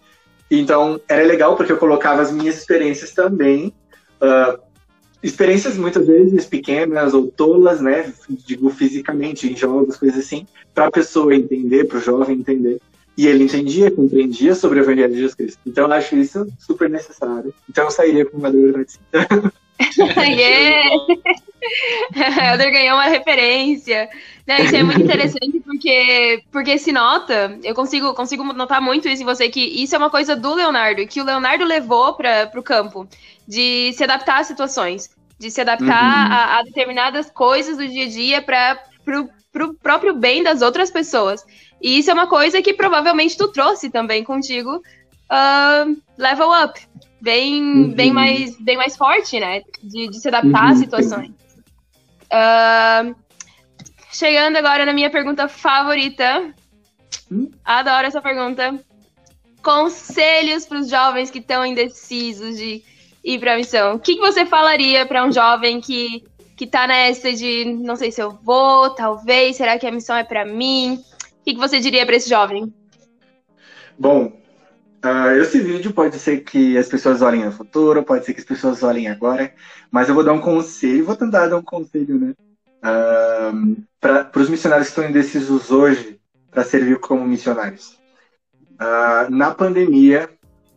Speaker 3: Então, era legal porque eu colocava as minhas experiências também uh, experiências muitas vezes pequenas ou tolas, né? Digo fisicamente, em jogos, coisas assim, para a pessoa entender, para o jovem entender. E ele entendia, compreendia sobre o Evangelho de Jesus Cristo. Então eu acho isso super necessário. Então eu sairia com uma verdade.
Speaker 4: yeah! Elder ganhou uma referência. Né, isso é muito interessante porque, porque se nota, eu consigo, consigo notar muito isso em você, que isso é uma coisa do Leonardo, que o Leonardo levou para o campo, de se adaptar às situações, de se adaptar uhum. a, a, determinadas coisas do dia a dia para o próprio bem das outras pessoas. E isso é uma coisa que provavelmente tu trouxe também contigo, uh, level up, bem, uhum. bem, mais, bem mais forte, né? De, de se adaptar uhum. às situações. Uh, chegando agora na minha pergunta favorita. Hum? Adoro essa pergunta. Conselhos para os jovens que estão indecisos de ir para a missão. O que, que você falaria para um jovem que que tá nessa de não sei se eu vou, talvez, será que a missão é para mim? O que, que você diria para esse jovem?
Speaker 3: Bom, uh, esse vídeo pode ser que as pessoas olhem no futuro, pode ser que as pessoas olhem agora, mas eu vou dar um conselho, vou tentar dar um conselho, né? Uh, para os missionários que estão indecisos hoje para servir como missionários. Uh, na pandemia,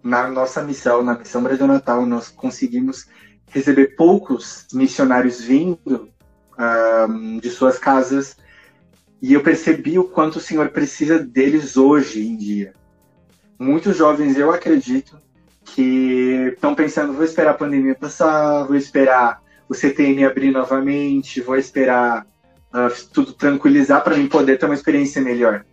Speaker 3: na nossa missão, na missão Brasil Natal, nós conseguimos receber poucos missionários vindo de suas casas e eu percebi o quanto o Senhor precisa deles hoje em dia. Muitos jovens, eu acredito, que estão pensando: vou esperar a pandemia passar, vou esperar o CTN abrir novamente, vou esperar uh, tudo tranquilizar para mim poder ter uma experiência melhor.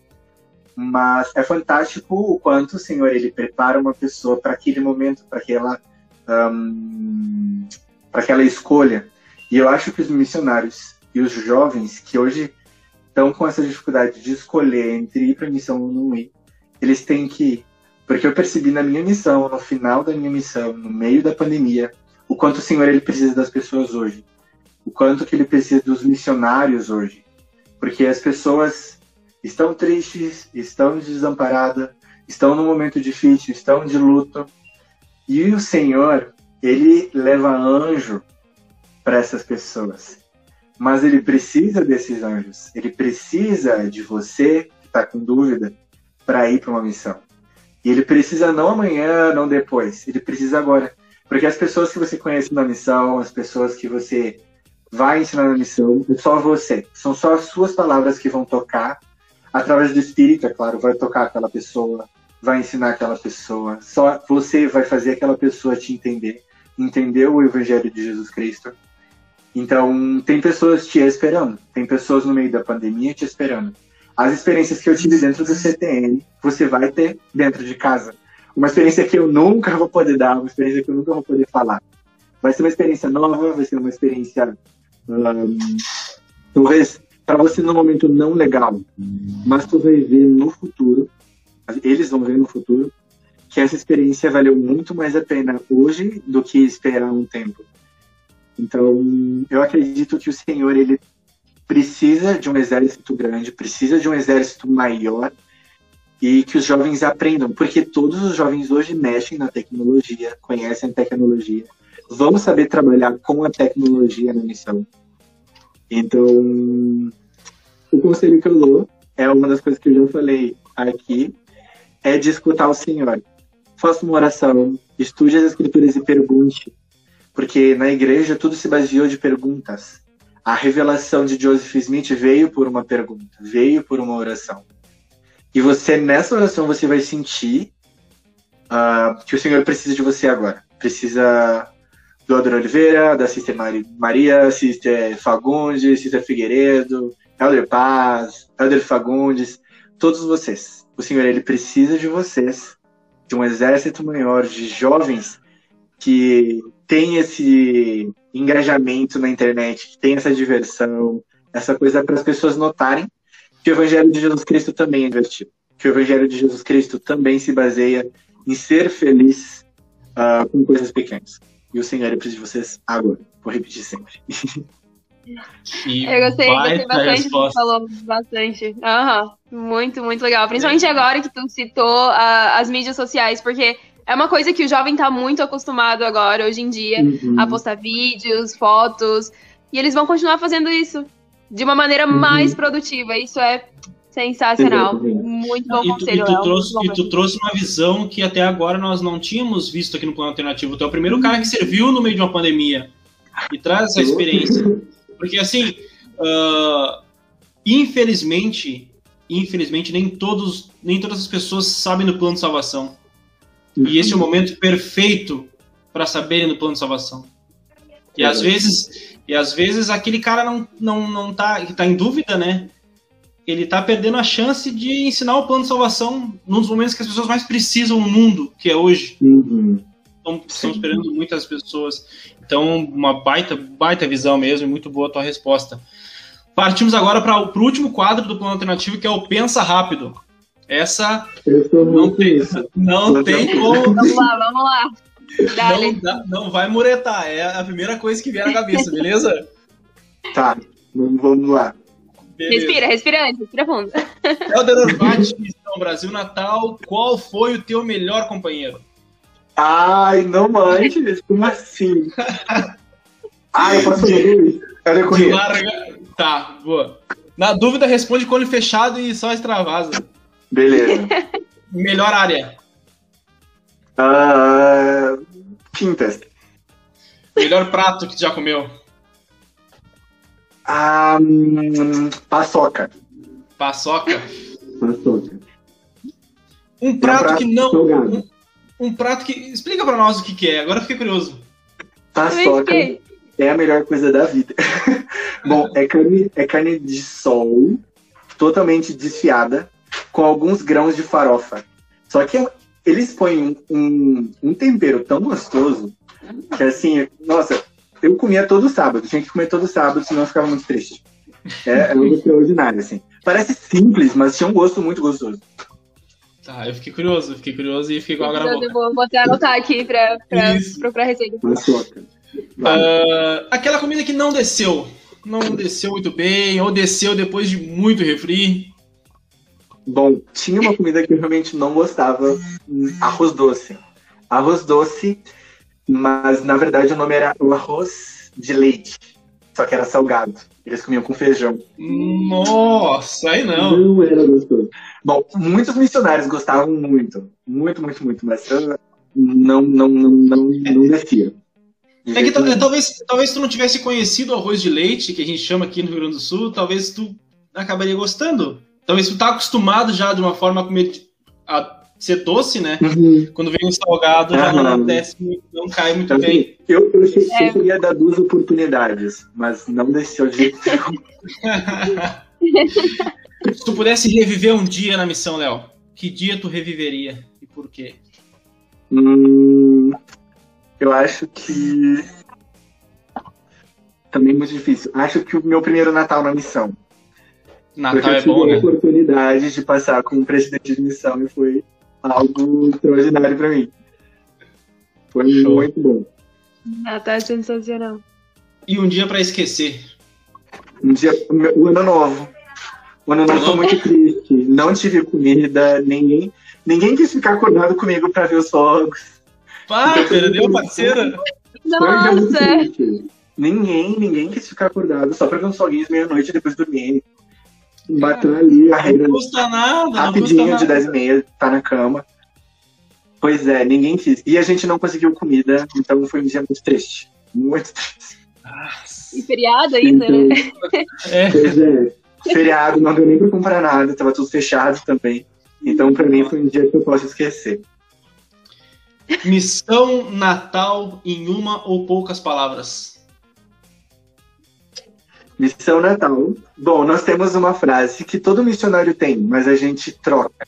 Speaker 3: Mas é fantástico o quanto o Senhor ele prepara uma pessoa para aquele momento, para aquela um, para aquela escolha. E eu acho que os missionários e os jovens que hoje estão com essa dificuldade de escolher entre ir para a missão ou não ir, eles têm que. Porque eu percebi na minha missão, no final da minha missão, no meio da pandemia, o quanto o Senhor ele precisa das pessoas hoje. O quanto que ele precisa dos missionários hoje. Porque as pessoas estão tristes, estão desamparadas, estão num momento difícil, estão de luto. E o Senhor, ele leva anjo para essas pessoas. Mas ele precisa desses anjos. Ele precisa de você que está com dúvida para ir para uma missão. E ele precisa não amanhã, não depois. Ele precisa agora. Porque as pessoas que você conhece na missão, as pessoas que você vai ensinar na missão, é só você. São só as suas palavras que vão tocar através do Espírito, é claro, vai tocar aquela pessoa, vai ensinar aquela pessoa. Só você vai fazer aquela pessoa te entender, entender o Evangelho de Jesus Cristo. Então, tem pessoas te esperando, tem pessoas no meio da pandemia te esperando. As experiências que eu tive dentro do CTN, você vai ter dentro de casa. Uma experiência que eu nunca vou poder dar, uma experiência que eu nunca vou poder falar. Vai ser uma experiência nova, vai ser uma experiência. Um, talvez para você no momento não legal, mas tu vai ver no futuro, eles vão ver no futuro, que essa experiência valeu muito mais a pena hoje do que esperar um tempo. Então, eu acredito que o Senhor ele precisa de um exército grande, precisa de um exército maior e que os jovens aprendam, porque todos os jovens hoje mexem na tecnologia, conhecem a tecnologia, vão saber trabalhar com a tecnologia na missão. Então, o conselho que eu dou é uma das coisas que eu já falei aqui, é de escutar o Senhor. Faça uma oração, estude as escrituras e pergunte, porque na igreja tudo se baseou de perguntas. A revelação de Joseph Smith veio por uma pergunta, veio por uma oração. E você, nessa oração, você vai sentir uh, que o Senhor precisa de você agora. Precisa do Ador Oliveira, da Sister Maria, Sister Fagundes, Sister Figueiredo, Elder Paz, Elder Fagundes, todos vocês. O Senhor, ele precisa de vocês, de um exército maior de jovens que tem esse engajamento na internet, que tem essa diversão, essa coisa para as pessoas notarem que o Evangelho de Jesus Cristo também é divertido. Que o Evangelho de Jesus Cristo também se baseia em ser feliz uh, com coisas pequenas. E o Senhor, ele precisa de vocês agora. Vou repetir sempre.
Speaker 4: E eu gostei, gostei bastante, tu falou bastante. Uhum. Muito, muito legal. Principalmente agora que tu citou uh, as mídias sociais, porque é uma coisa que o jovem tá muito acostumado agora, hoje em dia, uhum. a postar vídeos, fotos. E eles vão continuar fazendo isso de uma maneira uhum. mais produtiva. Isso é sensacional. Muito bom
Speaker 2: e tu,
Speaker 4: conselho,
Speaker 2: e tu, trouxe, e tu trouxe uma visão que até agora nós não tínhamos visto aqui no Plano Alternativo. Tu é o primeiro cara que serviu no meio de uma pandemia e traz essa experiência. Porque, assim, uh, infelizmente, infelizmente, nem, todos, nem todas as pessoas sabem do plano de salvação. Uhum. E esse é o momento perfeito para saberem do plano de salvação. E às vezes, e às vezes aquele cara não, não, não tá, que tá em dúvida, né? Ele tá perdendo a chance de ensinar o plano de salvação num dos momentos que as pessoas mais precisam no mundo, que é hoje. Uhum. Então, estão esperando muitas pessoas. Então, uma baita, baita visão mesmo, e muito boa a tua resposta. Partimos agora para o último quadro do plano alternativo, que é o Pensa Rápido. Essa não tem, não tem como.
Speaker 4: Vamos lá, vamos lá.
Speaker 2: Não, não vai muretar, é a primeira coisa que vier na cabeça, beleza?
Speaker 3: Tá, vamos lá.
Speaker 4: Beleza. Respira, respira antes, respira fundo.
Speaker 2: Helder Orbati, Missão Brasil Natal, qual foi o teu melhor companheiro?
Speaker 3: Ai, não manches, como assim? Ai, eu posso ler
Speaker 2: Olha correr. Larga... Tá, boa. Na dúvida, responde com olho fechado e só extravasa.
Speaker 3: Beleza.
Speaker 2: Melhor área.
Speaker 3: Uh, Pinterest.
Speaker 2: Melhor prato que tu já comeu?
Speaker 3: Ah, hum, paçoca.
Speaker 2: Paçoca?
Speaker 3: Paçoca.
Speaker 2: Um prato, é um prato que não. Um, um, prato que. Explica pra nós o que, que é, agora eu fiquei curioso.
Speaker 3: Paçoca é a melhor coisa da vida. Bom, é carne, é carne de sol, totalmente desfiada, com alguns grãos de farofa. Só que eles põem um, um tempero tão gostoso que assim, nossa, eu comia todo sábado, tinha que comer todo sábado, senão eu ficava muito triste. É, é um extraordinário, assim. Parece simples, mas tinha um gosto muito gostoso.
Speaker 2: Tá, eu fiquei curioso, fiquei curioso e fiquei com a boca.
Speaker 4: Vou, vou até anotar aqui pra, pra, pra, pra receita.
Speaker 2: Uh, aquela comida que não desceu. Não desceu muito bem, ou desceu depois de muito refri.
Speaker 3: Bom, tinha uma comida que eu realmente não gostava, arroz doce. Arroz doce mas na verdade o nome era o arroz de leite, só que era salgado. Eles comiam com feijão.
Speaker 2: Nossa, aí não.
Speaker 3: Não era gostoso. Bom, muitos missionários gostavam muito, muito, muito, muito, mas eu não, não, não, não, não descia.
Speaker 2: É que talvez, talvez tu não tivesse conhecido o arroz de leite, que a gente chama aqui no Rio Grande do Sul, talvez tu acabaria gostando. Talvez tu tá acostumado já de uma forma a comer a ser doce, né? Uhum. Quando vem um salgado, já não desce, não cai muito bem.
Speaker 3: Eu, eu, eu é. queria dar duas oportunidades, mas não desceu de jeito
Speaker 2: Se tu pudesse reviver um dia na missão, Léo, que dia tu reviveria e por quê?
Speaker 3: Hum, eu acho que. Também muito difícil. Acho que o meu primeiro Natal na missão.
Speaker 2: Natal é bom, né?
Speaker 3: a oportunidade de passar com o presidente de missão e foi algo extraordinário para mim. Foi Show. muito bom.
Speaker 4: Ah, tá sensacional.
Speaker 2: E um dia para esquecer?
Speaker 3: Um dia, o ano novo. O ano novo foi muito triste. Não tive comida, ninguém, ninguém quis ficar acordado comigo para ver os fogos.
Speaker 2: Pá, então, perdeu parceira?
Speaker 4: Nossa!
Speaker 3: Ninguém, ninguém quis ficar acordado só para ver os foguinhos meia-noite e depois dormir. Bateu ali a regra.
Speaker 2: Não custa nada.
Speaker 3: Rapidinho,
Speaker 2: custa
Speaker 3: de 10 e meia, tá na cama. Pois é, ninguém quis. E a gente não conseguiu comida, então foi um dia muito triste. Muito triste.
Speaker 4: E feriado ainda, então, né?
Speaker 3: É. Pois é. Feriado, não deu nem pra comprar nada, tava tudo fechado também. Então, pra mim, foi um dia que eu posso esquecer.
Speaker 2: Missão Natal em uma ou poucas palavras.
Speaker 3: Missão Natal. Bom, nós temos uma frase que todo missionário tem, mas a gente troca.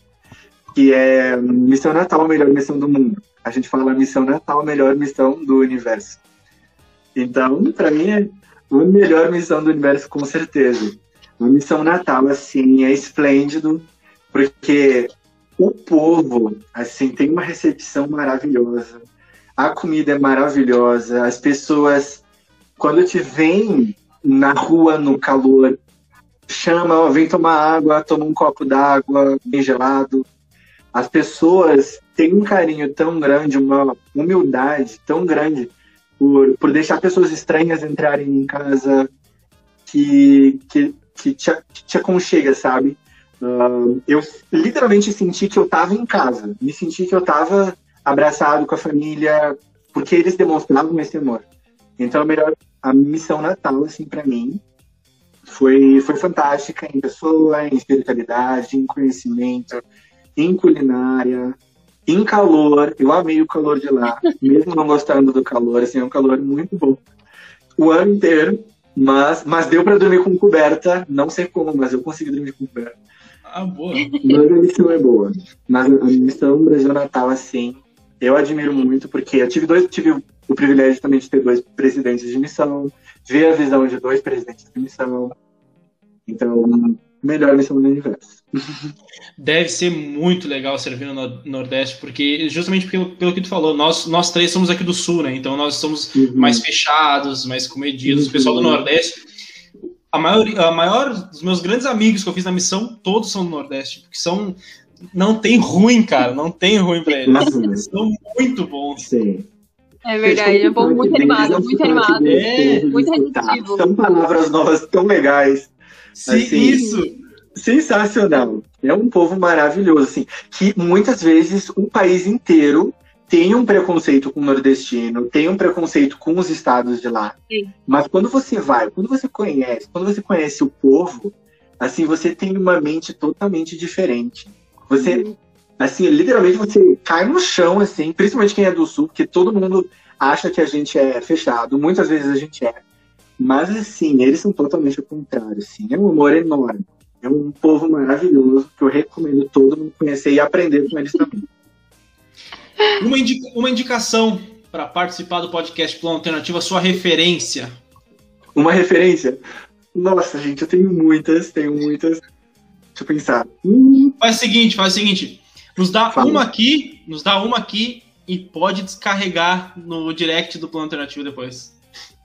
Speaker 3: Que é Missão Natal, a melhor missão do mundo. A gente fala Missão Natal, a melhor missão do universo. Então, para mim, é a melhor missão do universo, com certeza. A missão Natal, assim, é esplêndido, porque o povo, assim, tem uma recepção maravilhosa. A comida é maravilhosa. As pessoas, quando te veem na rua, no calor, chama, ó, vem tomar água, toma um copo d'água bem gelado. As pessoas têm um carinho tão grande, uma humildade tão grande por, por deixar pessoas estranhas entrarem em casa que, que, que, te, que te aconchega, sabe? Uh, eu literalmente senti que eu estava em casa, me senti que eu estava abraçado com a família, porque eles demonstravam esse amor. Então, é melhor a missão Natal, assim, para mim, foi, foi fantástica em pessoa, em espiritualidade, em conhecimento, em culinária, em calor. Eu amei o calor de lá, mesmo não gostando do calor, assim, é um calor muito bom. O ano inteiro, mas, mas deu para dormir com coberta, não sei como, mas eu consegui dormir com coberta.
Speaker 2: Ah, boa.
Speaker 3: Mas a missão é boa. Mas a missão Brasil Natal, assim, eu admiro muito, porque eu tive dois, tive o privilégio também de ter dois presidentes de missão, ver a visão de dois presidentes de missão. Então, melhor missão do universo.
Speaker 2: Deve ser muito legal servir no Nordeste, porque justamente pelo, pelo que tu falou, nós, nós três somos aqui do Sul, né? Então nós somos uhum. mais fechados, mais comedidos. Uhum. O pessoal do Nordeste a maior, a maior dos meus grandes amigos que eu fiz na missão, todos são do Nordeste, porque são não tem ruim, cara, não tem ruim pra eles. Eles são muito bons.
Speaker 4: Sim. É verdade, é um povo muito animado, muito animado. É, muito repetitivo.
Speaker 3: São palavras novas tão legais.
Speaker 2: Sim, assim, isso.
Speaker 3: Sensacional. É um povo maravilhoso, assim, que muitas vezes o país inteiro tem um preconceito com o nordestino, tem um preconceito com os estados de lá. Sim. Mas quando você vai, quando você conhece, quando você conhece o povo, assim, você tem uma mente totalmente diferente. Você, uhum. Assim, literalmente você cai no chão, assim, principalmente quem é do sul, porque todo mundo acha que a gente é fechado, muitas vezes a gente é. Mas, assim, eles são totalmente o contrário, assim, é um amor enorme. É um povo maravilhoso que eu recomendo todo mundo conhecer e aprender com eles também.
Speaker 2: Uma, indica, uma indicação para participar do podcast Plano Alternativa, sua referência.
Speaker 3: Uma referência? Nossa, gente, eu tenho muitas, tenho muitas. Deixa eu pensar.
Speaker 2: Hum. Faz o seguinte, faz o seguinte. Nos dá uma aqui, nos dá uma aqui e pode descarregar no direct do Plano Alternativo depois.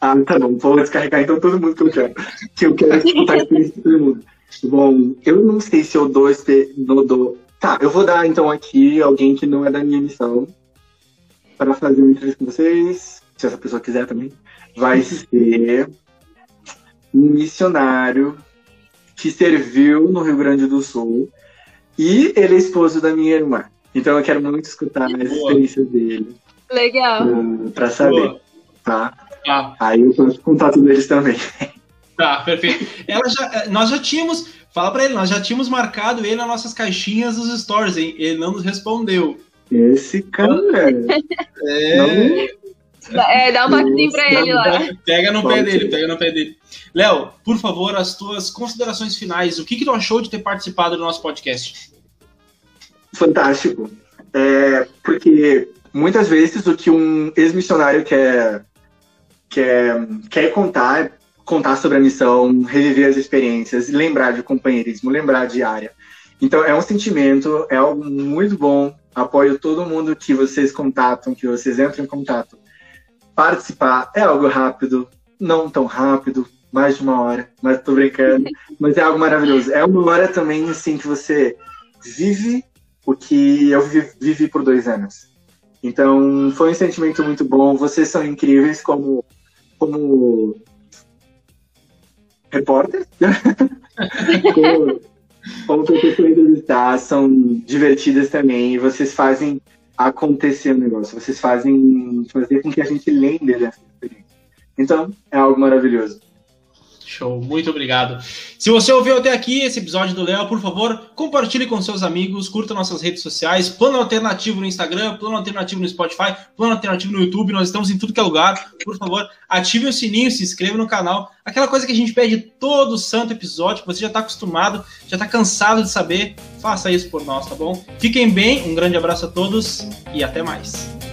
Speaker 3: Ah, tá bom. Vou descarregar então todo mundo que eu quero. Que eu quero escutar a experiência de todo mundo. Bom, eu não sei se eu dou, não dou. Tá, eu vou dar então aqui alguém que não é da minha missão para fazer uma entrevista com vocês. Se essa pessoa quiser também. Vai ser um missionário que serviu no Rio Grande do Sul e ele é esposo da minha irmã. Então eu quero muito escutar as experiências dele.
Speaker 4: Legal.
Speaker 3: Pra, saber. Boa. Tá? Ah. Aí eu posso contato deles também.
Speaker 2: Tá, perfeito. Ela já, eh, nós já tínhamos, fala pra ele, nós já tínhamos marcado ele nas nossas caixinhas dos stories, hein? Ele não nos respondeu.
Speaker 3: Esse cara.
Speaker 4: É. É, dá um toquezinho pra ele lá.
Speaker 2: Pega no pé dele, pega no pé dele. Léo, por favor, as tuas considerações finais. O que, que tu achou de ter participado do nosso podcast?
Speaker 3: Fantástico. É, porque muitas vezes o que um ex-missionário quer, quer, quer contar contar sobre a missão, reviver as experiências, lembrar de companheirismo, lembrar de área. Então é um sentimento, é algo muito bom. Apoio todo mundo que vocês contatam, que vocês entram em contato. Participar é algo rápido, não tão rápido, mais de uma hora, mas tô brincando. mas é algo maravilhoso. É uma hora também assim que você vive o que eu vivi, por dois anos. Então foi um sentimento muito bom. Vocês são incríveis como como repórter. como, como pessoas entrevistar, são divertidas também. E vocês fazem acontecer o negócio. Vocês fazem fazer com que a gente lembre dessa experiência. Então, é algo maravilhoso.
Speaker 2: Show, muito obrigado. Se você ouviu até aqui esse episódio do Léo, por favor, compartilhe com seus amigos, curta nossas redes sociais, Plano Alternativo no Instagram, Plano Alternativo no Spotify, Plano Alternativo no YouTube, nós estamos em tudo que é lugar. Por favor, ative o sininho, se inscreva no canal. Aquela coisa que a gente pede todo santo episódio, que você já está acostumado, já está cansado de saber, faça isso por nós, tá bom? Fiquem bem, um grande abraço a todos e até mais.